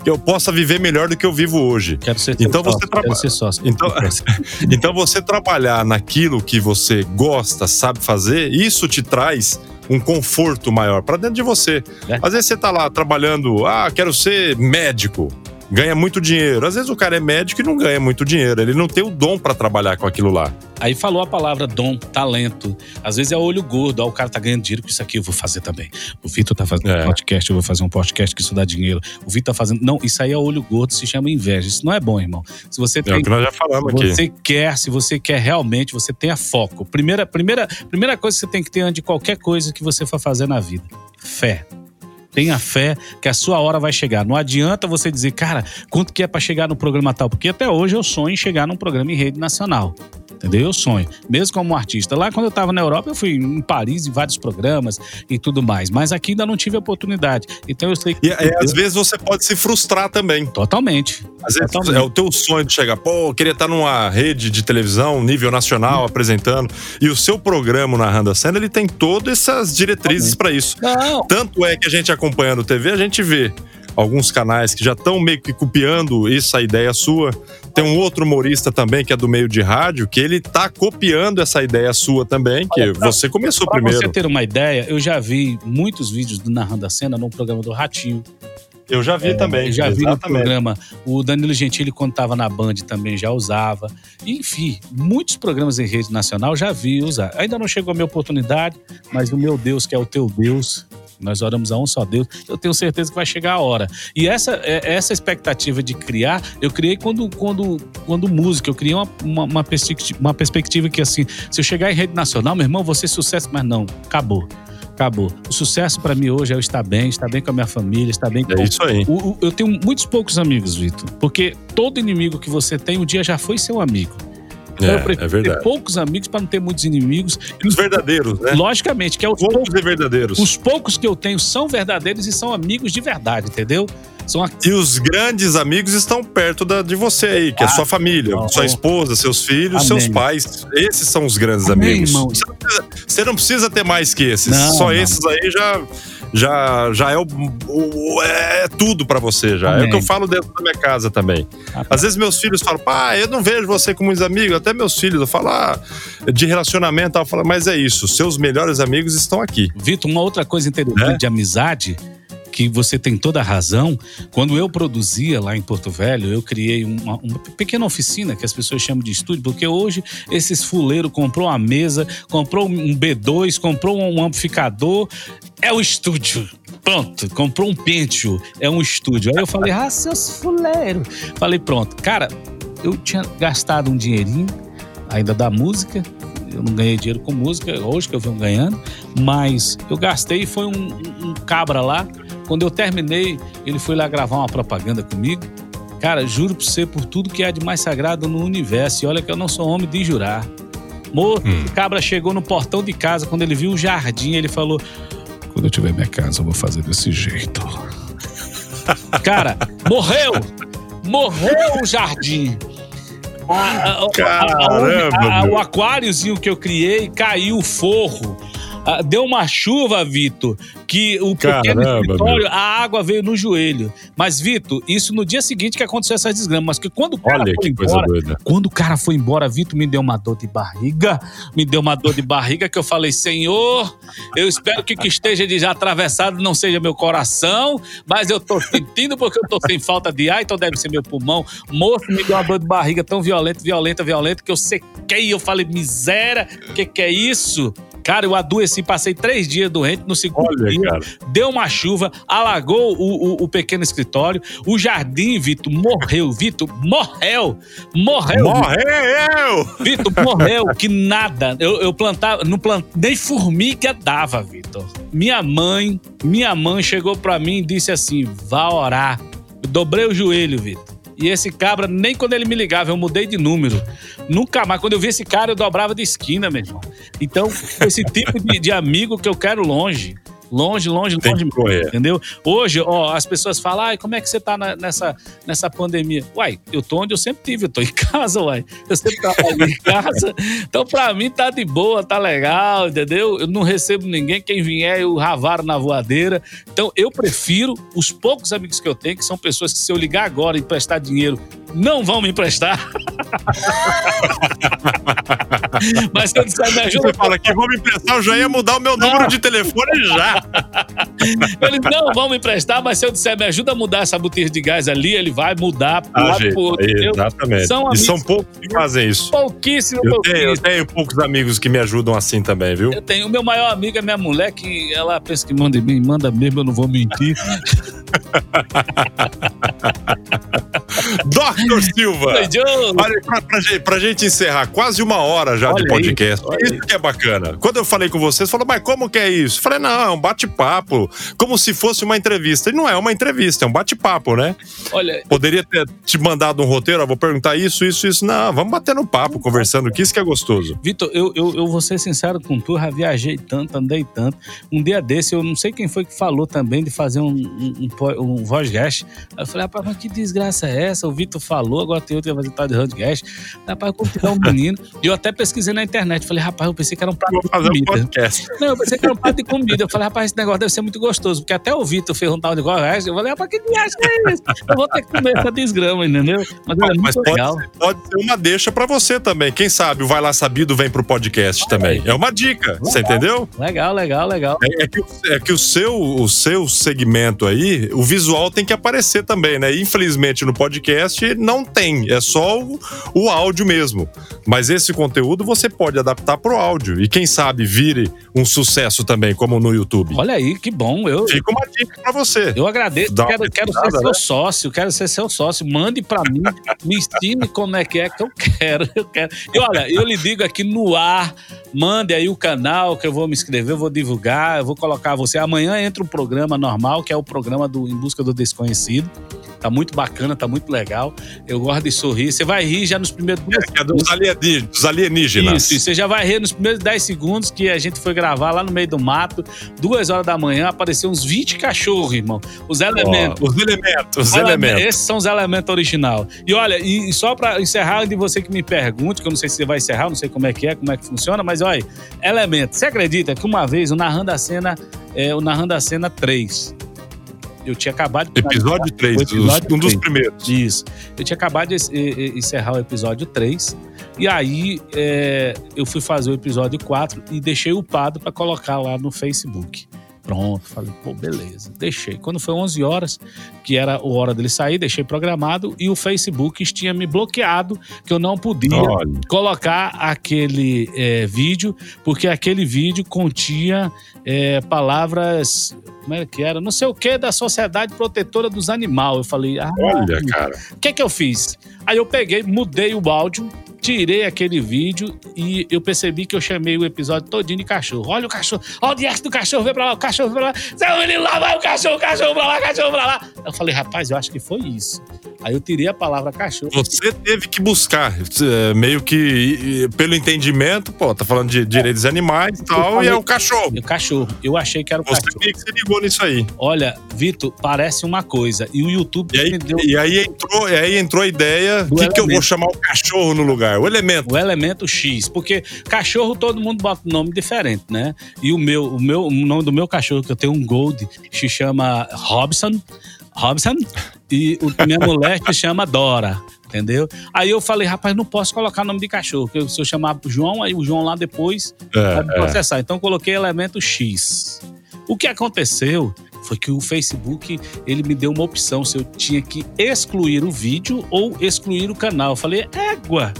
que eu possa viver melhor do que eu vivo hoje. Quero ser Então você trabalha-. Então, então você trabalhar naquilo que você gosta, sabe fazer, isso te traz um conforto maior pra dentro de você. É. Às vezes você tá lá trabalhando, ah, quero ser médico. Ganha muito dinheiro. Às vezes o cara é médico e não ganha muito dinheiro. Ele não tem o dom pra trabalhar com aquilo lá. Aí falou a palavra dom, talento. Às vezes é olho gordo. Ó, o cara tá ganhando dinheiro com isso aqui, eu vou fazer também. O Vitor tá fazendo É. um podcast, eu vou fazer um podcast que isso dá dinheiro. O Vitor tá fazendo. Não, isso aí é olho gordo, se chama inveja. Isso não é bom, irmão. Se você É o tem. que nós já falamos aqui. Você quer, se você quer realmente, você tenha foco. Primeira, primeira, primeira coisa que você tem que ter antes de qualquer coisa que você for fazer na vida: fé. Tenha fé que a sua hora vai chegar. Não adianta você dizer, cara, quanto que é pra chegar no programa tal? Porque até hoje eu sonho em chegar num programa em rede nacional. Entendeu? Eu sonho. Mesmo como artista. Lá quando eu tava na Europa, eu fui em Paris em vários programas e tudo mais. Mas aqui ainda não tive oportunidade. Então eu sei que. E, e às vezes você pode se frustrar também. Totalmente. Às vezes Totalmente. é o teu sonho de chegar, pô, eu queria estar numa rede de televisão, nível nacional, apresentando. E o seu programa narrando a cena, ele tem todas essas diretrizes para isso. Não, Tanto é que a gente acompanhando TV, a gente vê alguns canais que já estão meio que copiando essa ideia sua. Tem um outro humorista também, que é do meio de rádio, que ele tá copiando essa ideia sua também, que você começou Pra primeiro. você ter uma ideia, eu já vi muitos vídeos do Narrando a Cena no programa do Ratinho. Eu já vi também. Eu já vi no exatamente. programa. O Danilo Gentili, quando estava na Band, também já usava. Enfim, muitos programas em rede nacional já vi usar. Ainda não chegou a minha oportunidade, mas o meu Deus, que é o teu Deus, nós oramos a um só Deus, eu tenho certeza que vai chegar a hora. E essa, é- essa expectativa de criar, eu criei quando, quando, quando música, eu criei uma, uma, uma perspectiva, uma perspectiva que assim, se eu chegar em rede nacional, meu irmão, ser sucesso, mas não, acabou. Acabou. O sucesso pra mim hoje é eu estar bem, estar bem com a minha família, estar bem com É isso aí. o- o- eu tenho muitos poucos amigos, Vitor. Porque todo inimigo que você tem, um dia já foi seu amigo. Então É, prefiro é ter verdade. poucos amigos para não ter muitos inimigos. E os verdadeiros, né? Logicamente, que é os, Poucos poucos, e verdadeiros. os poucos que eu tenho são verdadeiros e são amigos de verdade, entendeu? São a- E os grandes amigos estão perto da, de você aí, que é Ah, sua família, não. sua esposa, seus filhos, Amém. seus pais. Esses são os grandes Amém, amigos. irmão. Você não, precisa, você não precisa ter mais que esses. Não, Só não. esses aí já, já, já é, o, o- é tudo pra você já. É o Amém. que eu falo dentro da minha casa também. Ah, Às vezes meus filhos falam, pai, eu não vejo você com muitos amigos. Até meus filhos, eu falo, ah, de relacionamento, eu falo, mas é isso, seus melhores amigos estão aqui. Vitor, uma outra coisa interessante Né? de amizade, que você tem toda a razão. Quando eu produzia lá em Porto Velho, eu criei uma, uma pequena oficina que as pessoas chamam de estúdio, porque hoje esses fuleiros comprou uma mesa, comprou um B2, comprou um amplificador, é o estúdio. pronto, comprou um Pentium, é um estúdio. Aí eu falei, ah, seus fuleiros. Falei, pronto. Cara, eu tinha gastado um dinheirinho, ainda da música, eu não ganhei dinheiro com música, hoje que eu venho ganhando, mas eu gastei foi um, um cabra lá. Quando eu terminei, ele foi lá gravar uma propaganda comigo. Cara, juro pra você por tudo que há de mais sagrado no universo. E olha que eu não sou homem de jurar. Moço, Hum. o cabra chegou no portão de casa, quando ele viu o jardim, ele falou: Quando eu tiver minha casa, eu vou fazer desse jeito. Cara, morreu! Morreu o jardim. A- a- a- o aquáriozinho que eu criei caiu o forro. Deu uma chuva, Vitor, que o pequeno Caramba, escritório, a água veio no joelho. Mas, Vitor, isso no dia seguinte que aconteceu essas desgramas. Mas que quando o cara Olha foi embora, quando o cara foi embora, Vitor, me deu uma dor de barriga. Me deu uma dor de barriga que eu falei, Senhor, eu espero que o que esteja de já atravessado não seja meu coração, mas eu tô sentindo porque eu tô sem falta de ar, então deve ser meu pulmão. Moço, me deu uma dor de barriga tão violenta, violenta, violenta, que eu sequei. Eu falei, miséria, o que, que é isso? Cara, eu adoeci, passei três dias doente no segundo Olha, dia cara. deu uma chuva, alagou o, o- o pequeno escritório, o jardim, Vitor, morreu. Vitor, morreu. Morreu. Morreu! Vitor, morreu. Que nada. Eu, eu plantava, não plant, nem formiga dava, Vitor. Minha mãe, minha mãe chegou pra mim e disse assim: vá orar. Eu dobrei o joelho, Vitor. E esse cabra, nem quando ele me ligava, eu mudei de número. Nunca mais. Quando eu vi esse cara, eu dobrava de esquina, meu irmão. Então, esse tipo de, de amigo que eu quero longe. Longe, longe, Tem longe correr. Entendeu? Hoje, ó, as pessoas falam, ai, como é que você tá na- nessa, nessa pandemia? Uai, eu tô onde eu sempre tive, eu tô em casa, uai. Eu sempre trabalho em casa. Então, pra mim, tá de boa, tá legal, entendeu? Eu não recebo ninguém, quem vier, eu ravaro na voadeira. Então, eu prefiro os poucos amigos que eu tenho, que são pessoas que se eu ligar agora e emprestar dinheiro, não vão me emprestar. Mas se eu disser, me ajuda, Você fala que vou me emprestar, eu já ia mudar o meu número de telefone já. Ele não vão me emprestar, mas se eu disser, me ajuda a mudar essa botija de gás ali, ele vai mudar pro Ah, lado gente, pro outro. exatamente. São e amigos- são poucos que fazem isso. Pouquíssimo, Eu tenho, eu tenho poucos amigos que me ajudam assim também, viu? Eu tenho. O meu maior amigo é minha mulher, que ela pensa que manda em mim, manda mesmo, eu não vou mentir. Dr. Silva! Oi. Olha, pra, pra gente, pra gente encerrar, quase uma hora já Olha de aí, podcast. olha isso aí. que é bacana. Quando eu falei com vocês, falou, mas como que é isso? Eu falei, não, é um bate-papo. Como se fosse uma entrevista. E não é uma entrevista, é um bate-papo, né? Olha, Poderia ter te mandado um roteiro, ó, vou perguntar isso, isso, isso. Não, vamos bater no papo, conversando, que isso que é gostoso. Vitor, eu, eu, eu vou ser sincero com tu, já viajei tanto, andei tanto. Um dia desse, eu não sei quem foi que falou também de fazer um, um, um, um podcast. Aí eu falei, rapaz, mas que desgraça é essa? O Vitor falou, agora tem outro que vai fazer tal de podcast. Rapaz, como tiver um menino. E eu até pesquisei na internet. Falei, rapaz, eu pensei que era um prato de um comida. podcast. Não, eu pensei que era um prato de comida. Eu falei, rapaz, esse negócio deve ser muito gostoso. Porque até o Vitor fez um tal de negócio. Eu falei, rapaz, que viagem é isso? Eu vou ter que comer essa desgrama, entendeu? Mas é Mas muito pode legal. ser, pode ser uma deixa pra você também. Quem sabe o Vai Lá Sabido vem pro podcast também. É uma dica, você entendeu? Legal, legal, legal. É, é que, o- é que o, seu, o seu segmento aí, o visual tem que aparecer também, né? Infelizmente no podcast não tem, é só o, o áudio mesmo. Mas esse conteúdo você pode adaptar pro áudio. E quem sabe vire um sucesso também, como no YouTube. Olha aí, que bom. Eu, Fica uma dica pra você. Eu agradeço, Dá quero, quero ser pesquisada, seu né? sócio, quero ser seu sócio. Mande pra mim, me ensine como é que é que eu quero, eu quero. E olha, eu lhe digo aqui no ar, mande aí o canal que eu vou me inscrever, eu vou divulgar, eu vou colocar você. Amanhã entra um programa normal, que é o programa do Busca do Desconhecido. Tá muito bacana, tá muito legal. Eu gosto de sorrir. Você vai rir já nos primeiros dois É dos, alieni- dos alienígenas. isso. Você já vai rir nos primeiros 10 segundos que a gente foi gravar lá no meio do mato, duas horas da manhã, apareceu uns 20 cachorros, irmão. Os elementos. Ó, os elementos, os Ele- elementos. Esses são os elementos original. E olha, e, só pra encerrar, de você que me pergunte, que eu não sei se você vai encerrar, não sei como é que é, como é que funciona, mas olha, elementos. Você acredita que uma vez o Narrando a Cena, é, o Narrando a Cena 3, eu tinha acabado de Episódio 3, O episódio um dos três. primeiros. isso. Eu tinha acabado de encerrar o episódio 3. E aí eh, eu fui fazer o episódio 4 e deixei upado para colocar lá no Facebook. Pronto, falei, pô, beleza. Deixei. Quando foi 11 horas, que era a hora dele sair, deixei programado e o Facebook tinha me bloqueado, que eu não podia Olha. colocar aquele é, vídeo, porque aquele vídeo continha é, palavras. Como é que era? Não sei o que da Sociedade Protetora dos Animais. Eu falei, ah, Olha, cara. o que é que eu fiz? Aí eu peguei, mudei o áudio, tirei aquele vídeo e eu percebi que eu chamei o episódio todinho de cachorro. Olha o cachorro, olha o dias do cachorro, vem pra lá, o cachorro vem pra lá. Seu menino lá, vai o cachorro, o cachorro pra lá, o cachorro pra lá. Eu falei, rapaz, eu acho que foi isso. Aí eu tirei a palavra cachorro. Você teve que buscar, é, meio que pelo entendimento, pô, tá falando de direitos animais e tal, e é o cachorro. O cachorro. Eu achei que era o Você cachorro. que se ligou nisso aí. Olha, Vitor, parece uma coisa. E o YouTube E aí, deu e aí entrou, e aí entrou a ideia: O que, que eu vou chamar o cachorro no lugar? O elemento. o elemento X, porque cachorro todo mundo bota um nome diferente, né? E o meu, o meu, o nome do meu cachorro que eu tenho um Gold se chama Robson, Robson, e o minha mulher se chama Dora. Entendeu? Aí eu falei, rapaz, não posso colocar nome de cachorro, porque se eu chamar João, aí o João lá depois vai me É, é. processar. Então eu coloquei elemento X. O que aconteceu foi que o Facebook ele me deu uma opção se eu tinha que excluir o vídeo ou excluir o canal. Eu falei, égua,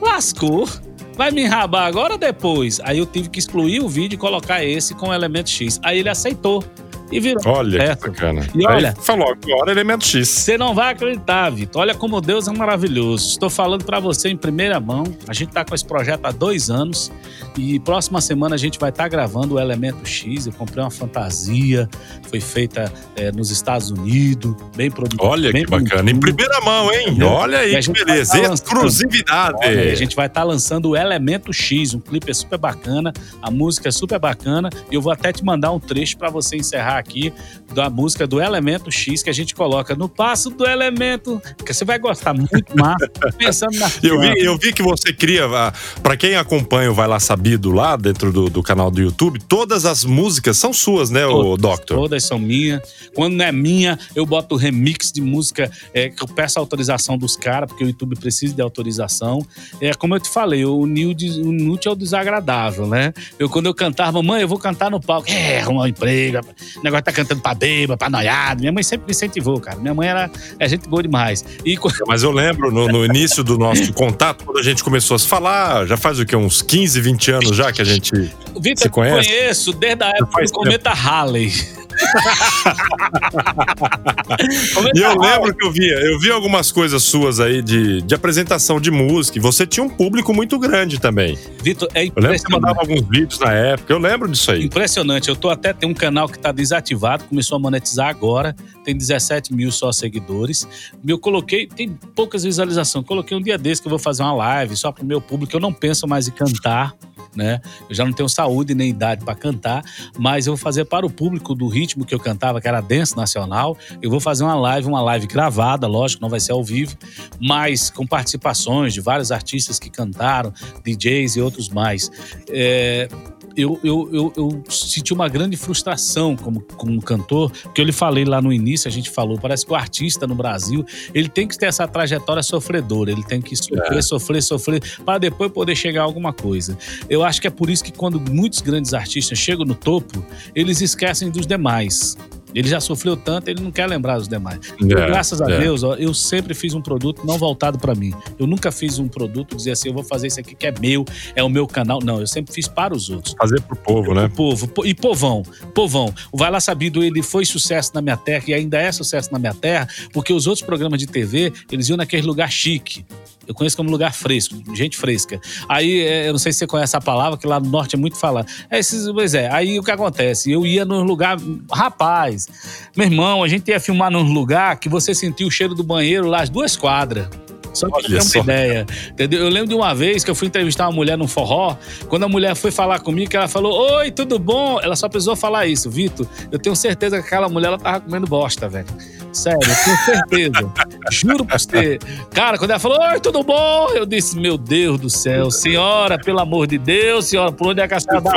lascou. Vai me enrabar agora ou depois? Aí eu tive que excluir o vídeo e colocar esse com o elemento X. Aí ele aceitou e virou. Olha certo. que bacana. E olha- Aí falou, agora elemento X. Você não vai acreditar, Vitor. Olha como Deus é maravilhoso. Estou falando para você em primeira mão. A gente está com esse projeto há dois anos e próxima semana a gente vai estar gravando o Elemento X. Eu comprei uma fantasia, foi feita eh, nos Estados Unidos, bem produzida. Olha bem que bacana. Em primeira mão, hein? Entendeu? Olha aí que beleza. tá. Exclusividade. Olha, a gente vai estar lançando o Elemento X, um clipe é super bacana, a música é super bacana e eu vou até te mandar um trecho para você encerrar aqui da música do Elemento X que a gente coloca no passo do elemento, que você vai gostar muito mais pensando na Eu vi, eu vi que você cria, ah, pra quem acompanha o Vai Lá Sabido lá dentro do, do canal do YouTube, todas as músicas são suas, né, o Doctor? Todas são minhas. Quando não é minha, eu boto remix de música é, que eu peço autorização dos caras, porque o YouTube precisa de autorização. É como eu te falei, o Nute é o desagradável, né? Eu, quando eu cantava, mamãe, eu vou cantar no palco. É, arrumar um emprego. O negócio tá cantando pra bêbado, pra noiado. Minha mãe sempre me incentivou, cara. Minha mãe era é gente boa demais. E quando- Mas eu lembro no, no início do nosso contato, quando a gente começou a se falar, já faz o quê? Uns 15, 20 anos já que a gente. Você eu conhece? conheço desde a época do Cometa Halley. E eu lembro que eu via, eu vi algumas coisas suas aí de, de apresentação de música, e você tinha um público muito grande também. Vitor, é Eu lembro que você impressionante. mandava alguns vídeos na época, eu lembro disso aí. Impressionante. Eu tô até tem um canal que tá desativado, começou a monetizar agora, tem 17 mil só seguidores. Eu coloquei, tem poucas visualizações. Coloquei um dia desse que eu vou fazer uma live só pro meu público. Eu não penso mais em cantar, né? Eu já não tenho saúde nem idade para cantar, mas eu vou fazer para o público do ritmo que eu cantava, que era dance nacional. Eu vou fazer uma live, uma live gravada, lógico, não vai ser ao vivo, mas com participações de vários artistas que cantaram, DJs e outros mais. É, eu, eu, eu, eu senti uma grande frustração como, como cantor, porque eu lhe falei lá no início, a gente falou, parece que o artista no Brasil, ele tem que ter essa trajetória sofredora, ele tem que sofrer, sofrer, sofrer, para depois poder chegar a alguma coisa. Eu acho que é por isso que quando muitos grandes artistas chegam no topo, eles esquecem dos demais. Ele já sofreu tanto, ele não quer lembrar dos demais. Eu, É, graças a é. Deus, ó, eu sempre fiz um produto não voltado para mim. Eu nunca fiz um produto dizer assim, eu vou fazer isso aqui que é meu, é o meu canal. Não, eu sempre fiz para os outros. Fazer pro povo, né? O povo. po- E povão. Povão. O Vai Lá Sabido, ele foi sucesso na minha terra e ainda é sucesso na minha terra, porque os outros programas de TV, eles iam naquele lugar chique. Eu conheço como lugar fresco, gente fresca. Aí, é, eu não sei se você conhece a palavra, que lá no norte é muito falada. É, esses, pois é, aí o que acontece? Eu ia num lugar. Rapaz, meu irmão, a gente ia filmar num lugar que você sentia o cheiro do banheiro lá, as duas quadras. Só que Olha você tem só. uma ideia. Entendeu? Eu lembro de uma vez que eu fui entrevistar uma mulher num forró. Quando a mulher foi falar comigo, que ela falou: Oi, tudo bom? Ela só precisou falar isso. Vitor, eu tenho certeza que aquela mulher ela tava comendo bosta, velho. Sério, tenho certeza. Juro pra você. Cara, quando ela falou, oi, tudo bom? Eu disse, meu Deus do céu, senhora, pelo amor de Deus, senhora, por onde é que a senhora dá?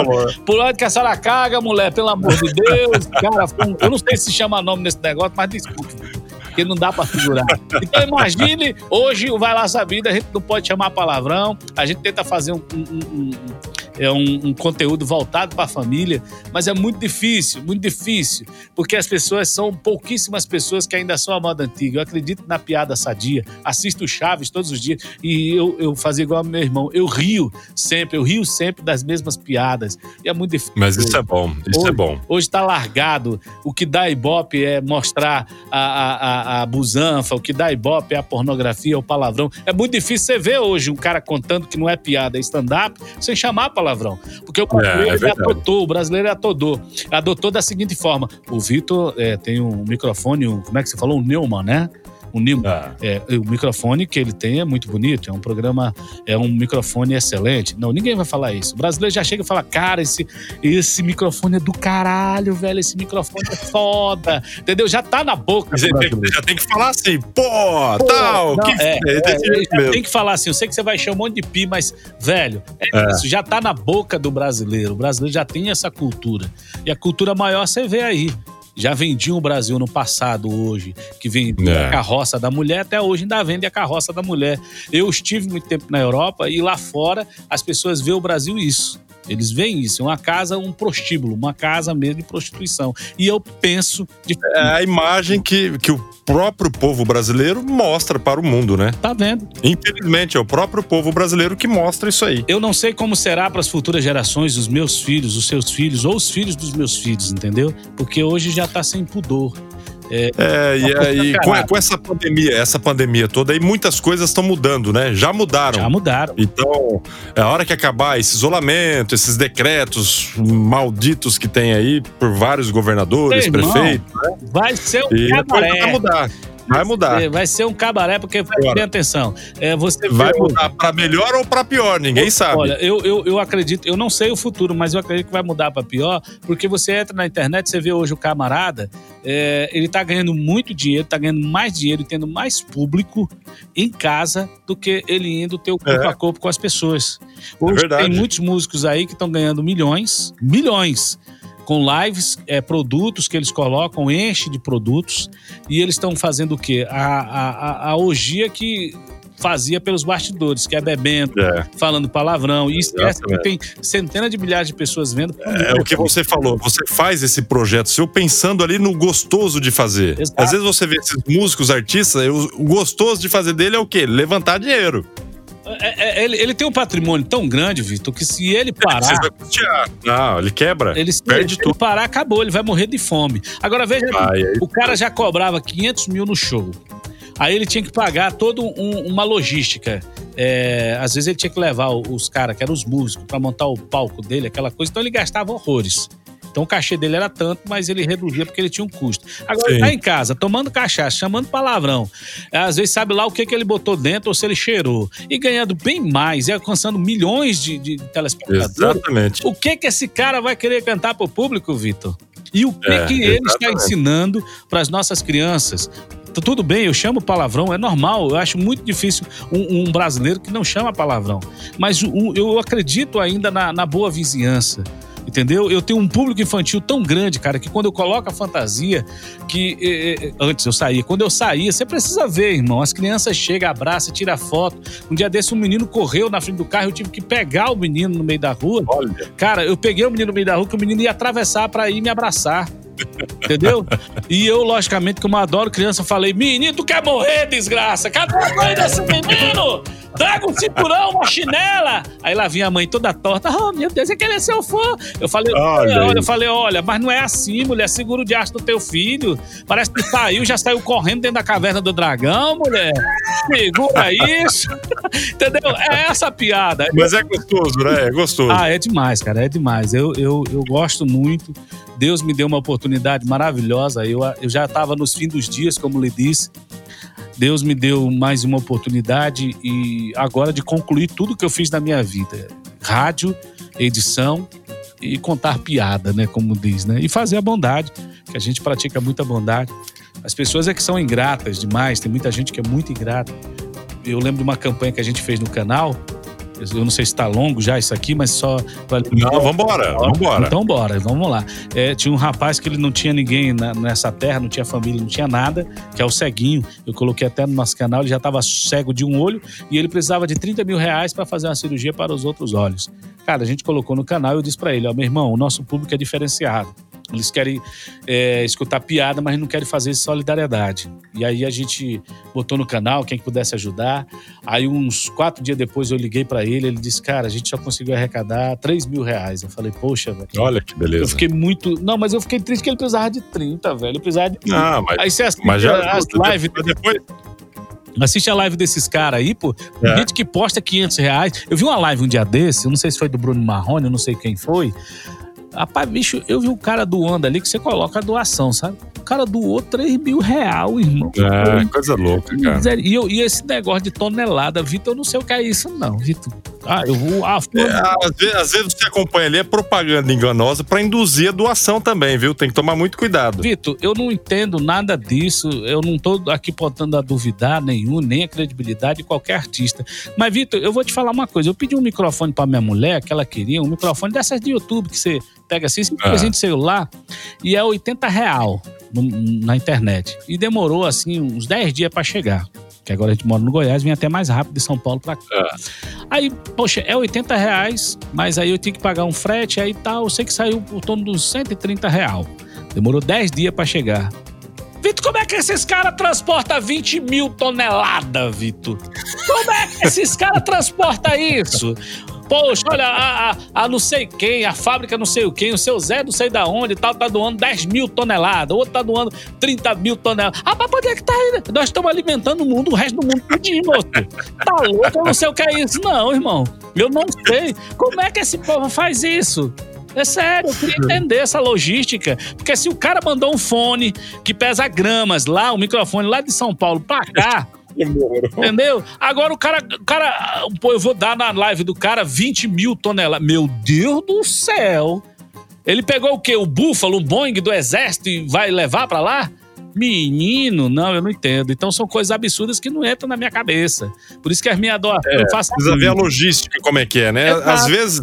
Por onde que a senhora caga, mulher, pelo amor de Deus? Cara, um- eu não sei se chama nome nesse negócio, mas desculpe, porque não dá pra figurar. Então imagine, hoje o Vai Lá Sabida, a gente não pode chamar palavrão, a gente tenta fazer um- um- um- é um, um conteúdo voltado para a família, mas é muito difícil, muito difícil, porque as pessoas são pouquíssimas pessoas que ainda são a moda antiga. Eu acredito na piada sadia, assisto Chaves todos os dias e eu, eu fazia igual ao meu irmão, eu rio sempre, eu rio sempre das mesmas piadas. E é muito difícil. Mas isso é bom, isso hoje, é bom. Hoje está largado. O que dá ibope é mostrar a, a, a, busanfa, o que dá ibope é a pornografia, o palavrão. É muito difícil você ver hoje um cara contando que não é piada, é stand-up, sem chamar palavrão. Porque o brasileiro É, é adotou, o brasileiro atodou. Adotou da seguinte forma: o Vitor é, tem um microfone, um, como é que você falou? Um Neumann, né? Neumann. Ah, É, o microfone que ele tem é muito bonito, é um programa, é um microfone excelente. Não, ninguém vai falar isso. O brasileiro já chega e fala: Cara, esse, esse microfone é do caralho, velho. Esse microfone é foda. Entendeu? Já tá na boca. ele tem- já tem que falar assim, pô, tal, Não, que é, é, é, já mesmo. tem que falar assim. Eu sei que você vai encher um monte de pi, mas, velho, é, É. isso. Já tá na boca do brasileiro. O brasileiro já tem essa cultura. E a cultura maior você vê aí. Já vendiam o Brasil no passado, hoje, que vendia É. a carroça da mulher, até hoje ainda vende a carroça da mulher. Eu estive muito tempo na Europa e lá fora as pessoas veem o Brasil isso. Eles veem isso, é uma casa, um prostíbulo, uma casa mesmo de prostituição. E eu penso de. É a imagem que, que o próprio povo brasileiro mostra para o mundo, né? Tá vendo? Infelizmente, é o próprio povo brasileiro que mostra isso aí. Eu não sei como será para as futuras gerações, os meus filhos, os seus filhos ou os filhos dos meus filhos, entendeu? Porque hoje já tá sem pudor. É, e aí, com, com essa pandemia, essa pandemia toda aí, muitas coisas estão mudando, né? Já mudaram. Já mudaram. Então, é a hora que acabar esse isolamento, esses decretos malditos que tem aí por vários governadores, irmão, prefeitos, Vai ser um e coisa vai cabaré. mudar. Vai mudar. É, Vai ser um cabaré, porque preste atenção. É, você Vai vê- mudar pra melhor ou pra pior, ninguém sabe. Olha, eu, eu, eu acredito, eu não sei o futuro, mas eu acredito que vai mudar para pior, porque você entra na internet, você vê hoje o camarada, é, ele tá ganhando muito dinheiro, tá ganhando mais dinheiro e tendo mais público em casa do que ele indo ter o corpo É. a corpo com as pessoas. Hoje verdade. tem muitos músicos aí que estão ganhando milhões, milhões. Com lives, é, produtos que eles colocam, enche de produtos, e eles estão fazendo o quê? A, a, a, orgia que fazia pelos bastidores, que é bebendo, É, falando palavrão. E esquece que tem centenas de milhares de pessoas vendo. é o que você falou. Você faz esse projeto seu pensando ali no gostoso de fazer. Exato. Às vezes você vê esses músicos, artistas, o gostoso de fazer dele é o quê? Levantar dinheiro. É, é, ele, ele tem um patrimônio tão grande, Vitor, que se ele parar. Custear. Não, ele quebra. Ele, se perde ele tudo. parar, acabou, ele vai morrer de fome. Agora veja, aí- o cara já cobrava 500 mil no show. Aí ele tinha que pagar toda um- uma logística. É, às vezes ele tinha que levar os caras, que eram os músicos, pra montar o palco dele, aquela coisa. Então ele gastava horrores. Então o cachê dele era tanto, mas ele reduzia porque ele tinha um custo. Agora Sim. ele tá em casa, tomando cachaça, chamando palavrão. Às vezes sabe lá o que, que ele botou dentro ou se ele cheirou. E ganhando bem mais, e alcançando milhões de, de telespectadores. Exatamente. O que que esse cara vai querer cantar pro público, Vitor? E o que É, que ele está ensinando para as nossas crianças? Tudo bem, eu chamo palavrão, é normal. Eu acho muito difícil um, um brasileiro que não chama palavrão. Mas o- eu acredito ainda na, na boa vizinhança. Entendeu? Eu tenho um público infantil tão grande, cara, que quando eu coloco a fantasia, que eh, eh, antes eu saía, quando eu saía, você precisa ver, irmão. As crianças chegam, abraçam, tiram foto. Um dia desse, um menino correu na frente do carro, eu tive que pegar o menino no meio da rua. Olha, Cara, eu peguei o menino no meio da rua que o menino ia atravessar pra ir me abraçar. Entendeu? E eu, logicamente, como eu adoro criança, falei: Menino, tu quer morrer, desgraça? Cadê a mãe desse menino? Traga um cinturão, uma chinela. Aí lá vinha a mãe toda torta. Oh, meu Deus, é que ele é seu fã. Eu falei: Olha Olha, eu falei: Olha, mas não é assim, mulher. Segura o diacho do teu filho. Parece que saiu, já saiu correndo dentro da caverna do dragão, mulher. Segura isso. Entendeu? É essa a piada. mas é gostoso, né? É gostoso. Ah, é demais, cara, é demais. Eu, eu, eu gosto muito. Deus me deu uma oportunidade maravilhosa. Eu, eu já estava nos fins dos dias, como lhe disse. Deus me deu mais uma oportunidade e agora de concluir tudo que eu fiz na minha vida: rádio, edição e contar piada, né? Como diz, né? E fazer a bondade, que a gente pratica muita bondade. As pessoas é que são ingratas demais, tem muita gente que é muito ingrata. Eu lembro de uma campanha que a gente fez no canal. Eu não sei se está longo já isso aqui, mas só. Não, vambora, vambora. então bora, vamos lá. É, tinha um rapaz que ele não tinha ninguém na- nessa terra, não tinha família, não tinha nada, que é o ceguinho. Eu coloquei até no nosso canal, ele já estava cego de um olho e ele precisava de 30 mil reais para fazer uma cirurgia para os outros olhos. Cara, a gente colocou no canal e eu disse pra ele: Ó, meu irmão, o nosso público é diferenciado. Eles querem é, escutar piada, mas não querem fazer solidariedade. E aí a gente botou no canal, quem pudesse ajudar. Aí uns quatro dias depois eu liguei pra ele, ele disse, cara, a gente só conseguiu arrecadar 3 mil reais. Eu falei, poxa, velho. Olha que Eu beleza. fiquei muito. Não, mas eu fiquei triste que ele precisava de 30, velho. Ele precisava de 30. Ah, mas, Aí você assiste mas já as lives, depois. assiste a live desses caras aí, pô. É. gente que posta 500 reais. Eu vi uma live um dia desse, eu não sei se foi do Bruno Marrone, eu não sei quem foi. Rapaz, bicho, eu vi um cara doando ali que você coloca a doação, sabe? O cara doou 3 mil real, irmão. É, coisa louca, cara. E, eu- e esse negócio de tonelada, Vitor, eu não sei o que é isso, não, Vitor. Ah, eu vou. Ah, É, às, vezes, às vezes você acompanha ali é propaganda enganosa pra induzir a doação também, viu? Tem que tomar muito cuidado. Vitor, eu não entendo nada disso. Eu não tô aqui botando a duvidar nenhum, nem a credibilidade de qualquer artista. Mas, Vitor, eu vou te falar uma coisa. Eu pedi um microfone pra minha mulher, que ela queria, um microfone dessas de YouTube que você pega assim, você Ah. presente de celular, e é 80 real no- na internet. E demorou, assim, uns 10 dias pra chegar. Que agora a gente mora no Goiás, vem até mais rápido de São Paulo pra cá. Ah. Aí, poxa, é 80 reais, mas aí eu tinha que pagar um frete, aí tal. Eu sei que saiu por torno dos 130 real. Demorou 10 dias pra chegar. Vitor, como é que esses caras transportam 20 mil toneladas, Vitor? Como é que esses caras transportam isso? Poxa, olha, a, a- a não sei quem, a fábrica não sei o quem, o seu Zé não sei da onde tal, tá doando 10 mil toneladas, o outro tá doando 30 mil toneladas. Ah, mas onde é que tá aí? Nós estamos alimentando o mundo, o resto do mundo tudinho, moço. Tá louco? Eu não sei o que é isso, não, irmão. Eu não sei. Como é que esse povo faz isso? É sério, eu queria entender essa logística. Porque se o cara mandou um fone que pesa gramas lá, o microfone lá de São Paulo pra cá, entendeu? Agora o cara, o cara, pô, eu vou dar na live do cara 20 mil toneladas. Meu Deus do céu! Ele pegou o quê? O Búfalo, um Boeing do exército e vai levar pra lá? Menino, não, eu não entendo. Então são coisas absurdas que não entram na minha cabeça. Por isso que as minhas doações eu faço Precisa ver a logística, como é que é, né? Exato. Às vezes.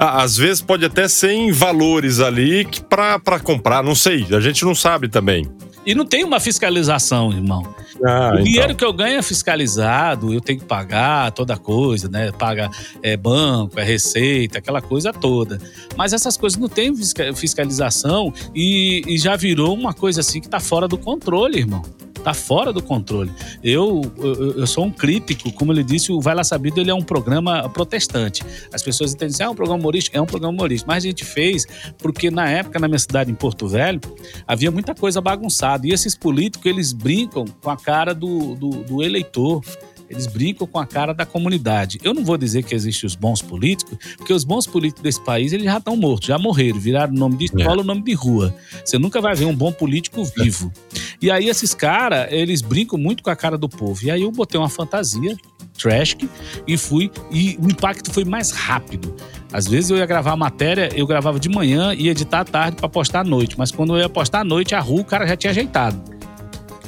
Às vezes pode até ser em valores ali pra, pra comprar, não sei, a gente não sabe também. E não tem uma fiscalização, irmão. Ah, o dinheiro que eu ganho é fiscalizado, eu tenho que pagar toda coisa, né? Paga é, banco, é receita, aquela coisa toda. Mas essas coisas não têm fisca- fiscalização e, e já virou uma coisa assim que tá fora do controle, irmão. Tá fora do controle. Eu, eu, eu sou um crítico, como ele disse, o Vai Lá Sabido ele é um programa protestante. As pessoas entendem assim, ah, é um programa humorístico? É um programa humorístico. Mas a gente fez porque na época, na minha cidade, em Porto Velho, havia muita coisa bagunçada. E esses políticos, eles brincam com a cara do, do, do eleitor. Eles brincam com a cara da comunidade. Eu não vou dizer que existem os bons políticos, porque os bons políticos desse país, eles já estão mortos, já morreram, viraram nome de escola, nome de rua. Você nunca vai ver um bom político vivo. E aí esses caras, eles brincam muito com a cara do povo. E aí eu botei uma fantasia, trash, e fui, e o impacto foi mais rápido. Às vezes eu ia gravar a matéria, eu gravava de manhã e ia editar à tarde para postar à noite. Mas quando eu ia postar à noite, a rua o cara já tinha ajeitado.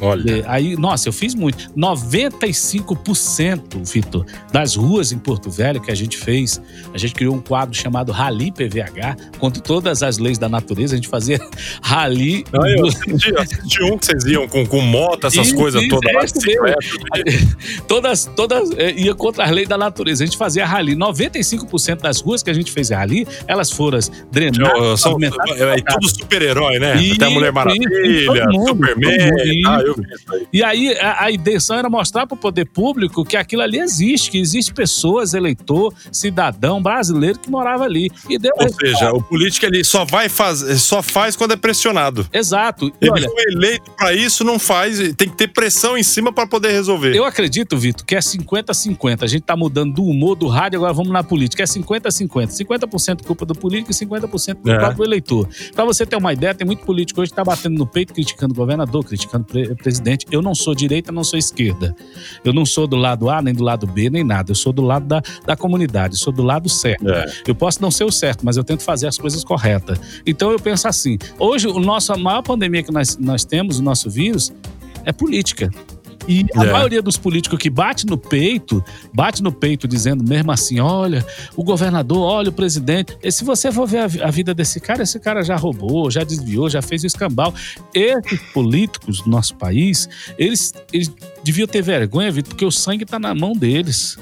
Olha. Aí, nossa, eu fiz muito. 95%, Vitor, das ruas em Porto Velho que a gente fez, a gente criou um quadro chamado Rally PVH, contra todas as leis da natureza, a gente fazia rally. Ah, eu assisti, assisti um que vocês iam com, com moto, essas coisas todas é todas, todas é, ia contra as leis da natureza. A gente fazia rally. 95% das ruas que a gente fez rally, elas foram drenadas. Eu- São, pavimentadas, é, é tudo super-herói, né? Isso, Até a Mulher Maravilha, mundo, Superman. mundo, ah, isso. Eu vi isso aí. E aí a, a intenção era mostrar para o poder público que aquilo ali existe, que existe pessoas, eleitor, cidadão brasileiro que morava ali. E deu Ou seja, o político ele só vai fazer, só faz quando é pressionado. Exato. E Ele olha, foi eleito pra isso, não faz, tem que ter pressão em cima pra poder resolver. eu acredito, Vitor, que é 50-50. A gente tá mudando do humor, do rádio, agora vamos na política. É 50-50. 50% culpa do político e 50% do É. próprio eleitor. Pra você ter uma ideia, tem muito político hoje que tá batendo no peito, criticando o governador, criticando o pre- presidente. Eu não sou direita, não sou esquerda. Eu não sou do lado A, nem do lado B, nem nada. Eu sou do lado da, da comunidade, eu sou do lado certo. É. Eu posso não ser o certo, mas eu tento fazer as coisas corretas. Então eu penso assim: hoje o nosso, a maior pandemia que nós, nós temos, o nosso vírus, é política. E a É. maioria dos políticos que bate no peito, bate no peito dizendo mesmo assim: olha, o governador, olha o presidente. E se você for ver a, a vida desse cara, esse cara já roubou, já desviou, já fez o escambau. Esses políticos do nosso país, eles, eles deviam ter vergonha, Vitor, porque o sangue está na mão deles.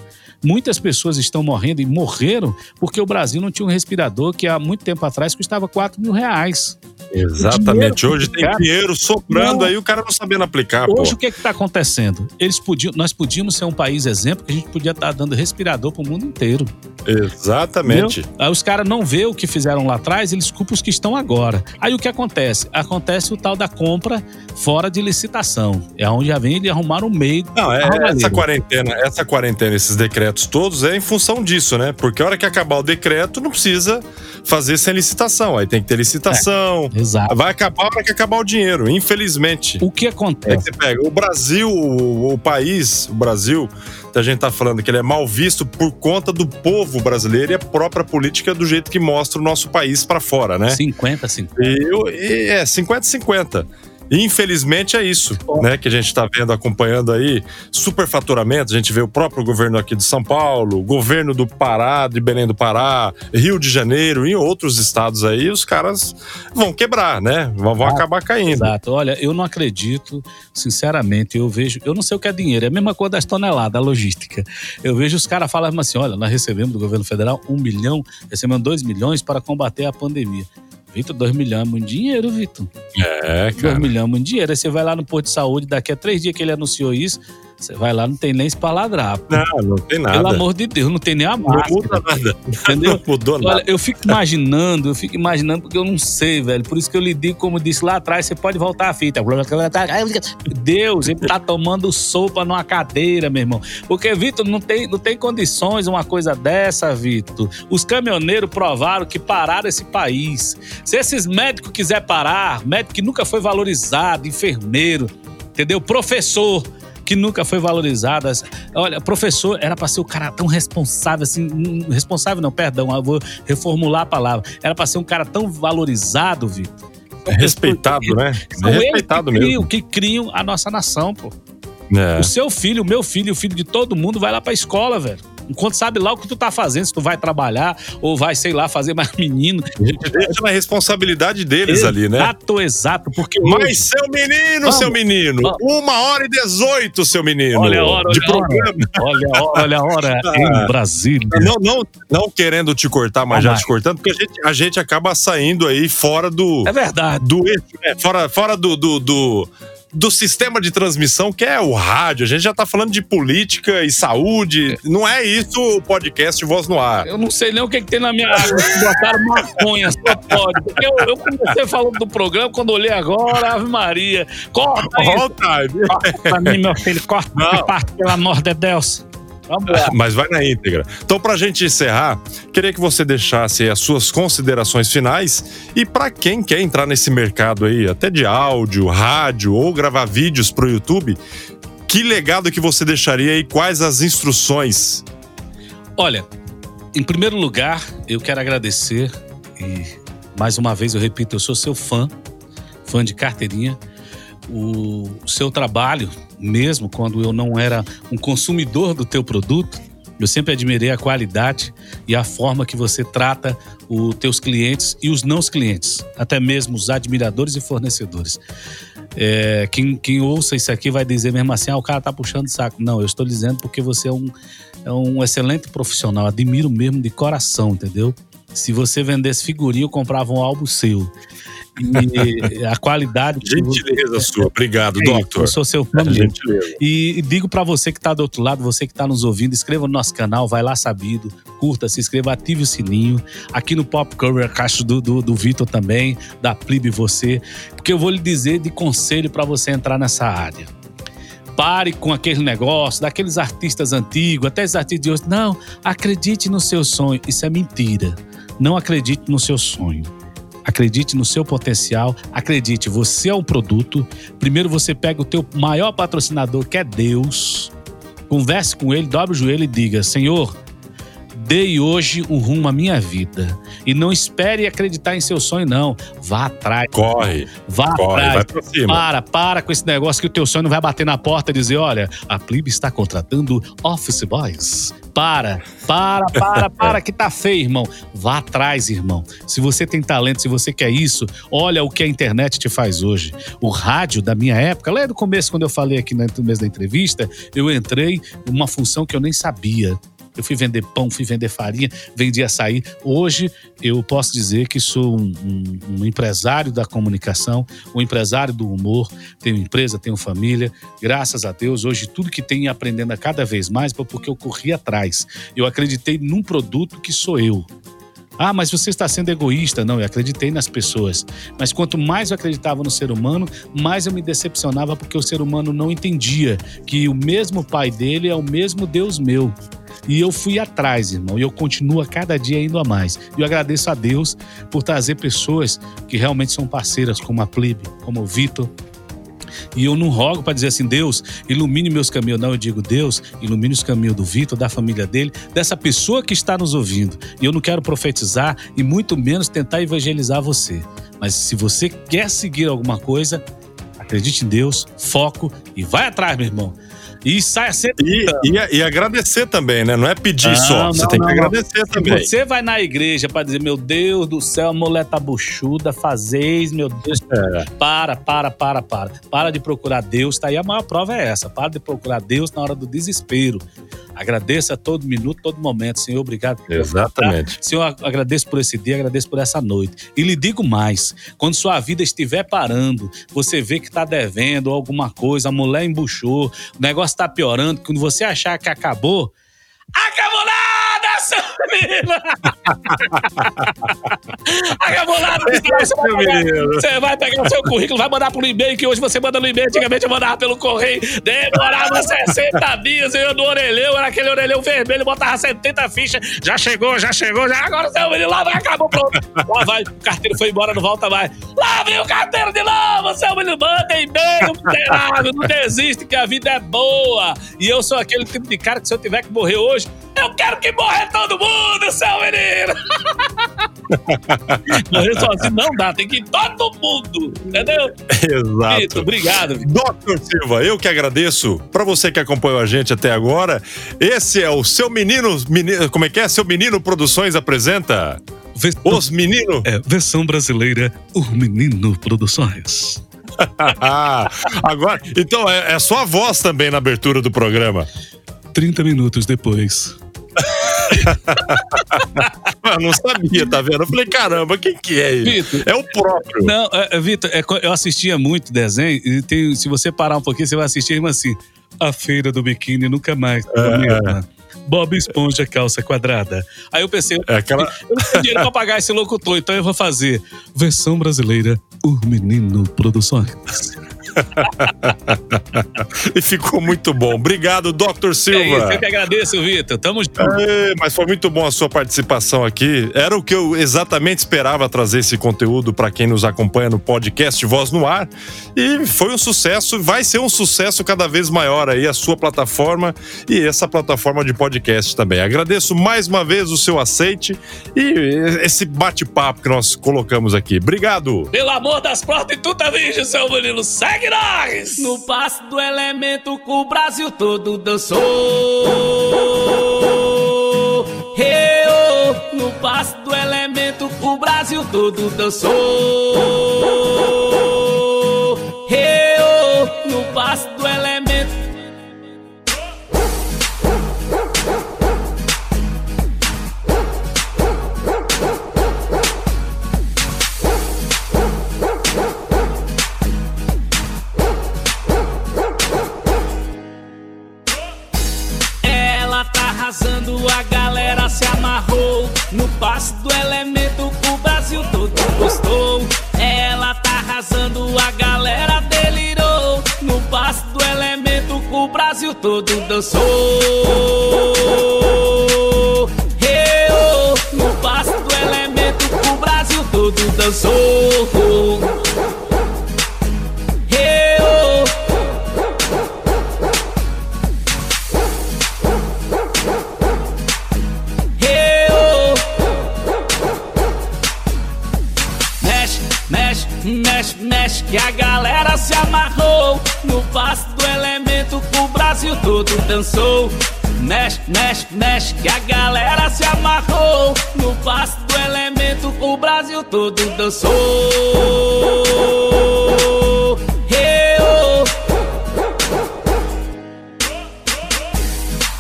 Muitas pessoas estão morrendo e morreram porque o Brasil não tinha um respirador que há muito tempo atrás custava 4 mil reais. Exatamente. dinheiro, Hoje tem cara. dinheiro sobrando Não. aí, o cara não sabendo aplicar, pô. Hoje o que está acontecendo? Eles podiam, nós podíamos ser um país exemplo que a gente podia estar dando respirador para o mundo inteiro. Exatamente. Entendeu? Aí os caras não vê o que fizeram lá atrás, eles culpam os que estão agora. Aí o que acontece? Acontece o tal da compra fora de licitação. É onde já vem de arrumar um meio. Não, é, essa quarentena, essa quarentena, esses decretos todos é em função disso, né? Porque a hora que acabar o decreto, não precisa fazer sem licitação. Aí tem que ter licitação. Exato. Vai acabar a hora que acabar o dinheiro, infelizmente. O que É que acontece? você pega o Brasil, o, o país, o Brasil, que a gente tá falando que ele é mal visto por conta do povo brasileiro e a própria política do jeito que mostra o nosso país pra fora, né? 50, 50. E, é 50-50. E, Infelizmente é isso, né? Que a gente está vendo, acompanhando aí, superfaturamento. A gente vê o próprio governo aqui de São Paulo, governo do Pará, de Belém do Pará, Rio de Janeiro e outros estados aí, os caras vão quebrar, né? Vão, vão Ah, acabar caindo. Exato. Olha, eu não acredito, sinceramente, eu vejo, eu não sei o que é dinheiro, é a mesma coisa das toneladas, a logística. Eu vejo os caras falando assim: olha, nós recebemos do governo federal um milhão, recebemos dois milhões para combater a pandemia. Vitor, dois milhões é muito dinheiro, Vitor. É, Dois cara. milhões é muito dinheiro. Aí você vai lá no posto de saúde, daqui a três dias que ele anunciou isso, você vai lá, não tem nem espaladrar. Não, não tem nada. Pelo amor de Deus, não tem nem a não máscara. muda nada. Entendeu? Não mudou nada. Olha, eu fico imaginando, eu fico imaginando porque eu não sei, velho. Por isso que eu lhe digo, como disse lá atrás, você pode voltar a fita. Deus, ele tá tomando sopa numa cadeira, meu irmão. Porque, Vitor, não tem, não tem condições uma coisa dessa, Vitor. Os caminhoneiros provaram que pararam esse país. Se esses médicos quiser parar, médico que nunca foi valorizado, enfermeiro, entendeu? Professor que nunca foi valorizado. As- Olha, professor era para ser o cara tão responsável assim, hum, responsável não, perdão, eu vou reformular a palavra. Era para ser um cara tão valorizado, Vitor. É respeitado, né? São É respeitado que mesmo. criam, que criam a nossa nação, pô. É. O seu filho, o meu filho, o filho de todo mundo vai lá pra escola, velho. Enquanto sabe lá o que tu tá fazendo, se tu vai trabalhar ou vai, sei lá, fazer mais menino. A gente deixa na responsabilidade deles ali, né? Exato, exato. Porque Mas, hoje- seu menino, Vamos. seu menino! Vamos. Uma hora e dezoito, seu menino! Olha a hora, de olha a hora. programa. Olha a hora, olha a hora Ah. em Brasília. Não, não, não querendo te cortar, mas Não já te cortando, porque a gente, a gente acaba saindo aí fora do, É verdade. do né? Fora, fora do, do, do, do sistema de transmissão, que é o rádio. A gente já tá falando de política e saúde. Não é isso o podcast Voz no Ar. Eu não sei nem o que, que tem na minha água. Botaram maconha, só pode. Porque eu, eu comecei falando do programa, quando olhei agora, Ave Maria. Corta isso. Olha o time. Corta pra mim, meu filho. Corta parte, pelo amor de Deus. Mas vai na íntegra. Então, pra gente encerrar, queria que você deixasse as suas considerações finais e pra quem quer entrar nesse mercado aí, até de áudio, rádio ou gravar vídeos pro YouTube, que legado que você deixaria e quais as instruções? Olha, em primeiro lugar, eu quero agradecer e mais uma vez eu repito, eu sou seu fã, fã de carteirinha. O seu trabalho, mesmo quando eu não era um consumidor do teu produto, eu sempre admirei a qualidade e a forma que você trata os teus clientes e os não clientes, até mesmo os admiradores e fornecedores. É, quem, quem ouça isso aqui vai dizer mesmo assim: ah, o cara tá puxando saco. Não, eu estou dizendo porque você é um, é um excelente profissional. Admiro mesmo de coração, entendeu? Se você vendesse figurinha, eu comprava um álbum seu. E a qualidade. você- Gentileza sua. Obrigado, É doutor. Eu sou seu fã mesmo. Gentileza. E, e digo pra você que tá do outro lado, você que tá nos ouvindo, inscreva no nosso canal, vai lá sabido, curta, se inscreva, ative o sininho. Aqui no Pop Cover, a caixa do, do, do Vitor também, da Plebe Você, porque eu vou lhe dizer de conselho pra você entrar nessa área. Pare com aquele negócio, daqueles artistas antigos, até os artistas de hoje. Não, acredite no seu sonho. Isso é mentira. Não acredite no seu sonho. Acredite no seu potencial, acredite, você é um produto. Primeiro você pega o teu maior patrocinador, que é Deus. Converse com ele, dobre o joelho e diga: Senhor, dei hoje um rumo à minha vida. E não espere acreditar em seu sonho, não. Vá atrás. Corre, Vá corre, atrás. vai pra cima. Para, para com esse negócio que o teu sonho não vai bater na porta e dizer: olha, a Plebe está contratando office boys. Para, para, para, para, que tá feio, irmão. Vá atrás, irmão. Se você tem talento, se você quer isso, olha o que a internet te faz hoje. O rádio da minha época, lá no começo, quando eu falei aqui no começo da entrevista, eu entrei numa função que eu nem sabia. Eu fui vender pão, fui vender farinha, vendi açaí. Hoje eu posso dizer que sou um, um, um empresário da comunicação, um empresário do humor. Tenho empresa, tenho família. Graças a Deus, hoje tudo que tenho aprendendo a cada vez mais foi porque eu corri atrás. Eu acreditei num produto que sou eu. Ah, mas você está sendo egoísta. Não, eu acreditei nas pessoas. Mas quanto mais eu acreditava no ser humano, mais eu me decepcionava porque o ser humano não entendia que o mesmo pai dele é o mesmo Deus meu. E eu fui atrás, irmão, e eu continuo a cada dia indo a mais. E eu agradeço a Deus por trazer pessoas que realmente são parceiras, como a Plebe, como o Vitor, e eu não rogo para dizer assim, Deus, ilumine meus caminhos. Não, eu digo, Deus, ilumine os caminhos do Vitor, da família dele, dessa pessoa que está nos ouvindo. E eu não quero profetizar e muito menos tentar evangelizar você. Mas se você quer seguir alguma coisa, acredite em Deus, foco e vai atrás, meu irmão. E saia sempre. E, e, e, agradecer também, né? Não é pedir não, só. Não, você tem não, que agradecer também. Você vai na igreja para dizer: Meu Deus do céu, a mulher tá buchuda, fazeis, meu Deus. É. Para, para, para, para. Para de procurar Deus. Tá aí a maior prova é essa. Para de procurar Deus na hora do desespero. Agradeça todo minuto, todo momento. Senhor, obrigado. Exatamente. Senhor, agradeço por esse dia, agradeço por essa noite. E lhe digo mais: quando sua vida estiver parando, você vê que está devendo alguma coisa, a mulher embuchou, o negócio está piorando, quando você achar que acabou, acabou nada, seu menino! acabou você vai, pegar, você vai pegar o seu currículo, vai mandar pro e-mail, que hoje você manda no e-mail, antigamente eu mandava pelo correio, demorava 60 dias, eu no orelhão, era aquele orelhão vermelho, botava 70 fichas, já chegou, já chegou, já agora seu menino, lá vai, acabou, pronto. Lá vai, o carteiro foi embora, não volta mais. Lá vem o carteiro de novo, seu menino, manda e-mail, miserável, não desiste que a vida é boa. E eu sou aquele tipo de cara que se eu tiver que morrer hoje, eu quero que morra todo mundo, seu menino! Morrer sozinho não dá, tem que ir todo mundo, entendeu? Exato. Vitor, obrigado. Doutor Silva, eu que agradeço. Para você que acompanhou a gente até agora, esse é o seu menino, menino como é que é? Seu Menino Produções apresenta Os Meninos. É, versão brasileira, O Menino Produções. Agora, então é, é só a voz também na abertura do programa. 30 minutos depois. eu não sabia, tá vendo? Eu falei, caramba, quem que é ele? Vitor, é o próprio. Não, é, é Vitor, é, eu assistia muito desenho e tem, se você parar um pouquinho, você vai assistir assim, A Feira do Biquíni Nunca Mais. É. Bob Esponja Calça Quadrada. Aí eu pensei, é aquela... eu não tenho dinheiro pra pagar esse locutor, então eu vou fazer versão brasileira, O Menino Produções. e ficou muito bom. Obrigado, Dr. Silva. É isso, eu que agradeço, Vitor. Tamo junto. É, mas foi muito bom a sua participação aqui. Era o que eu exatamente esperava trazer esse conteúdo para quem nos acompanha no podcast Voz no Ar. E foi um sucesso, vai ser um sucesso cada vez maior aí a sua plataforma e essa plataforma de podcast também. Agradeço mais uma vez o seu aceite e esse bate-papo que nós colocamos aqui. Obrigado. Pelo amor das prostitutas, virgem, seu menino, segue nós! No passo do elemento o Brasil todo dançou. Hey, oh, no passo do elemento o Brasil todo dançou. No passo do elemento o Brasil todo gostou. Ela tá arrasando, a galera delirou no passo do elemento o Brasil todo dançou. Hey, oh, no passo do elemento o Brasil todo dançou. Que a galera se amarrou no passo do elemento o Brasil todo dançou. Mexe, mexe, mexe, que a galera se amarrou no passo do elemento o Brasil todo dançou. Oh.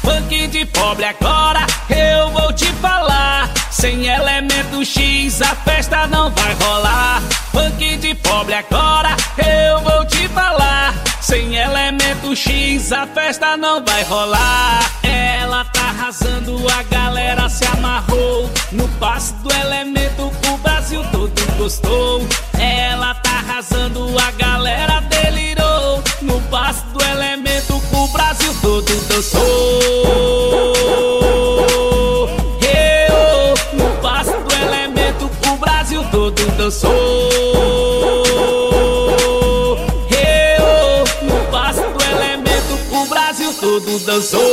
Funk de pobre agora X a festa não vai rolar. Funk de pobre agora eu vou te falar. Sem elemento X a festa não vai rolar. Ela tá arrasando, a galera se amarrou. No passo do elemento o Brasil todo gostou. Ela tá arrasando, a galera delirou. No passo do elemento o Brasil todo dançou. Todo dançou.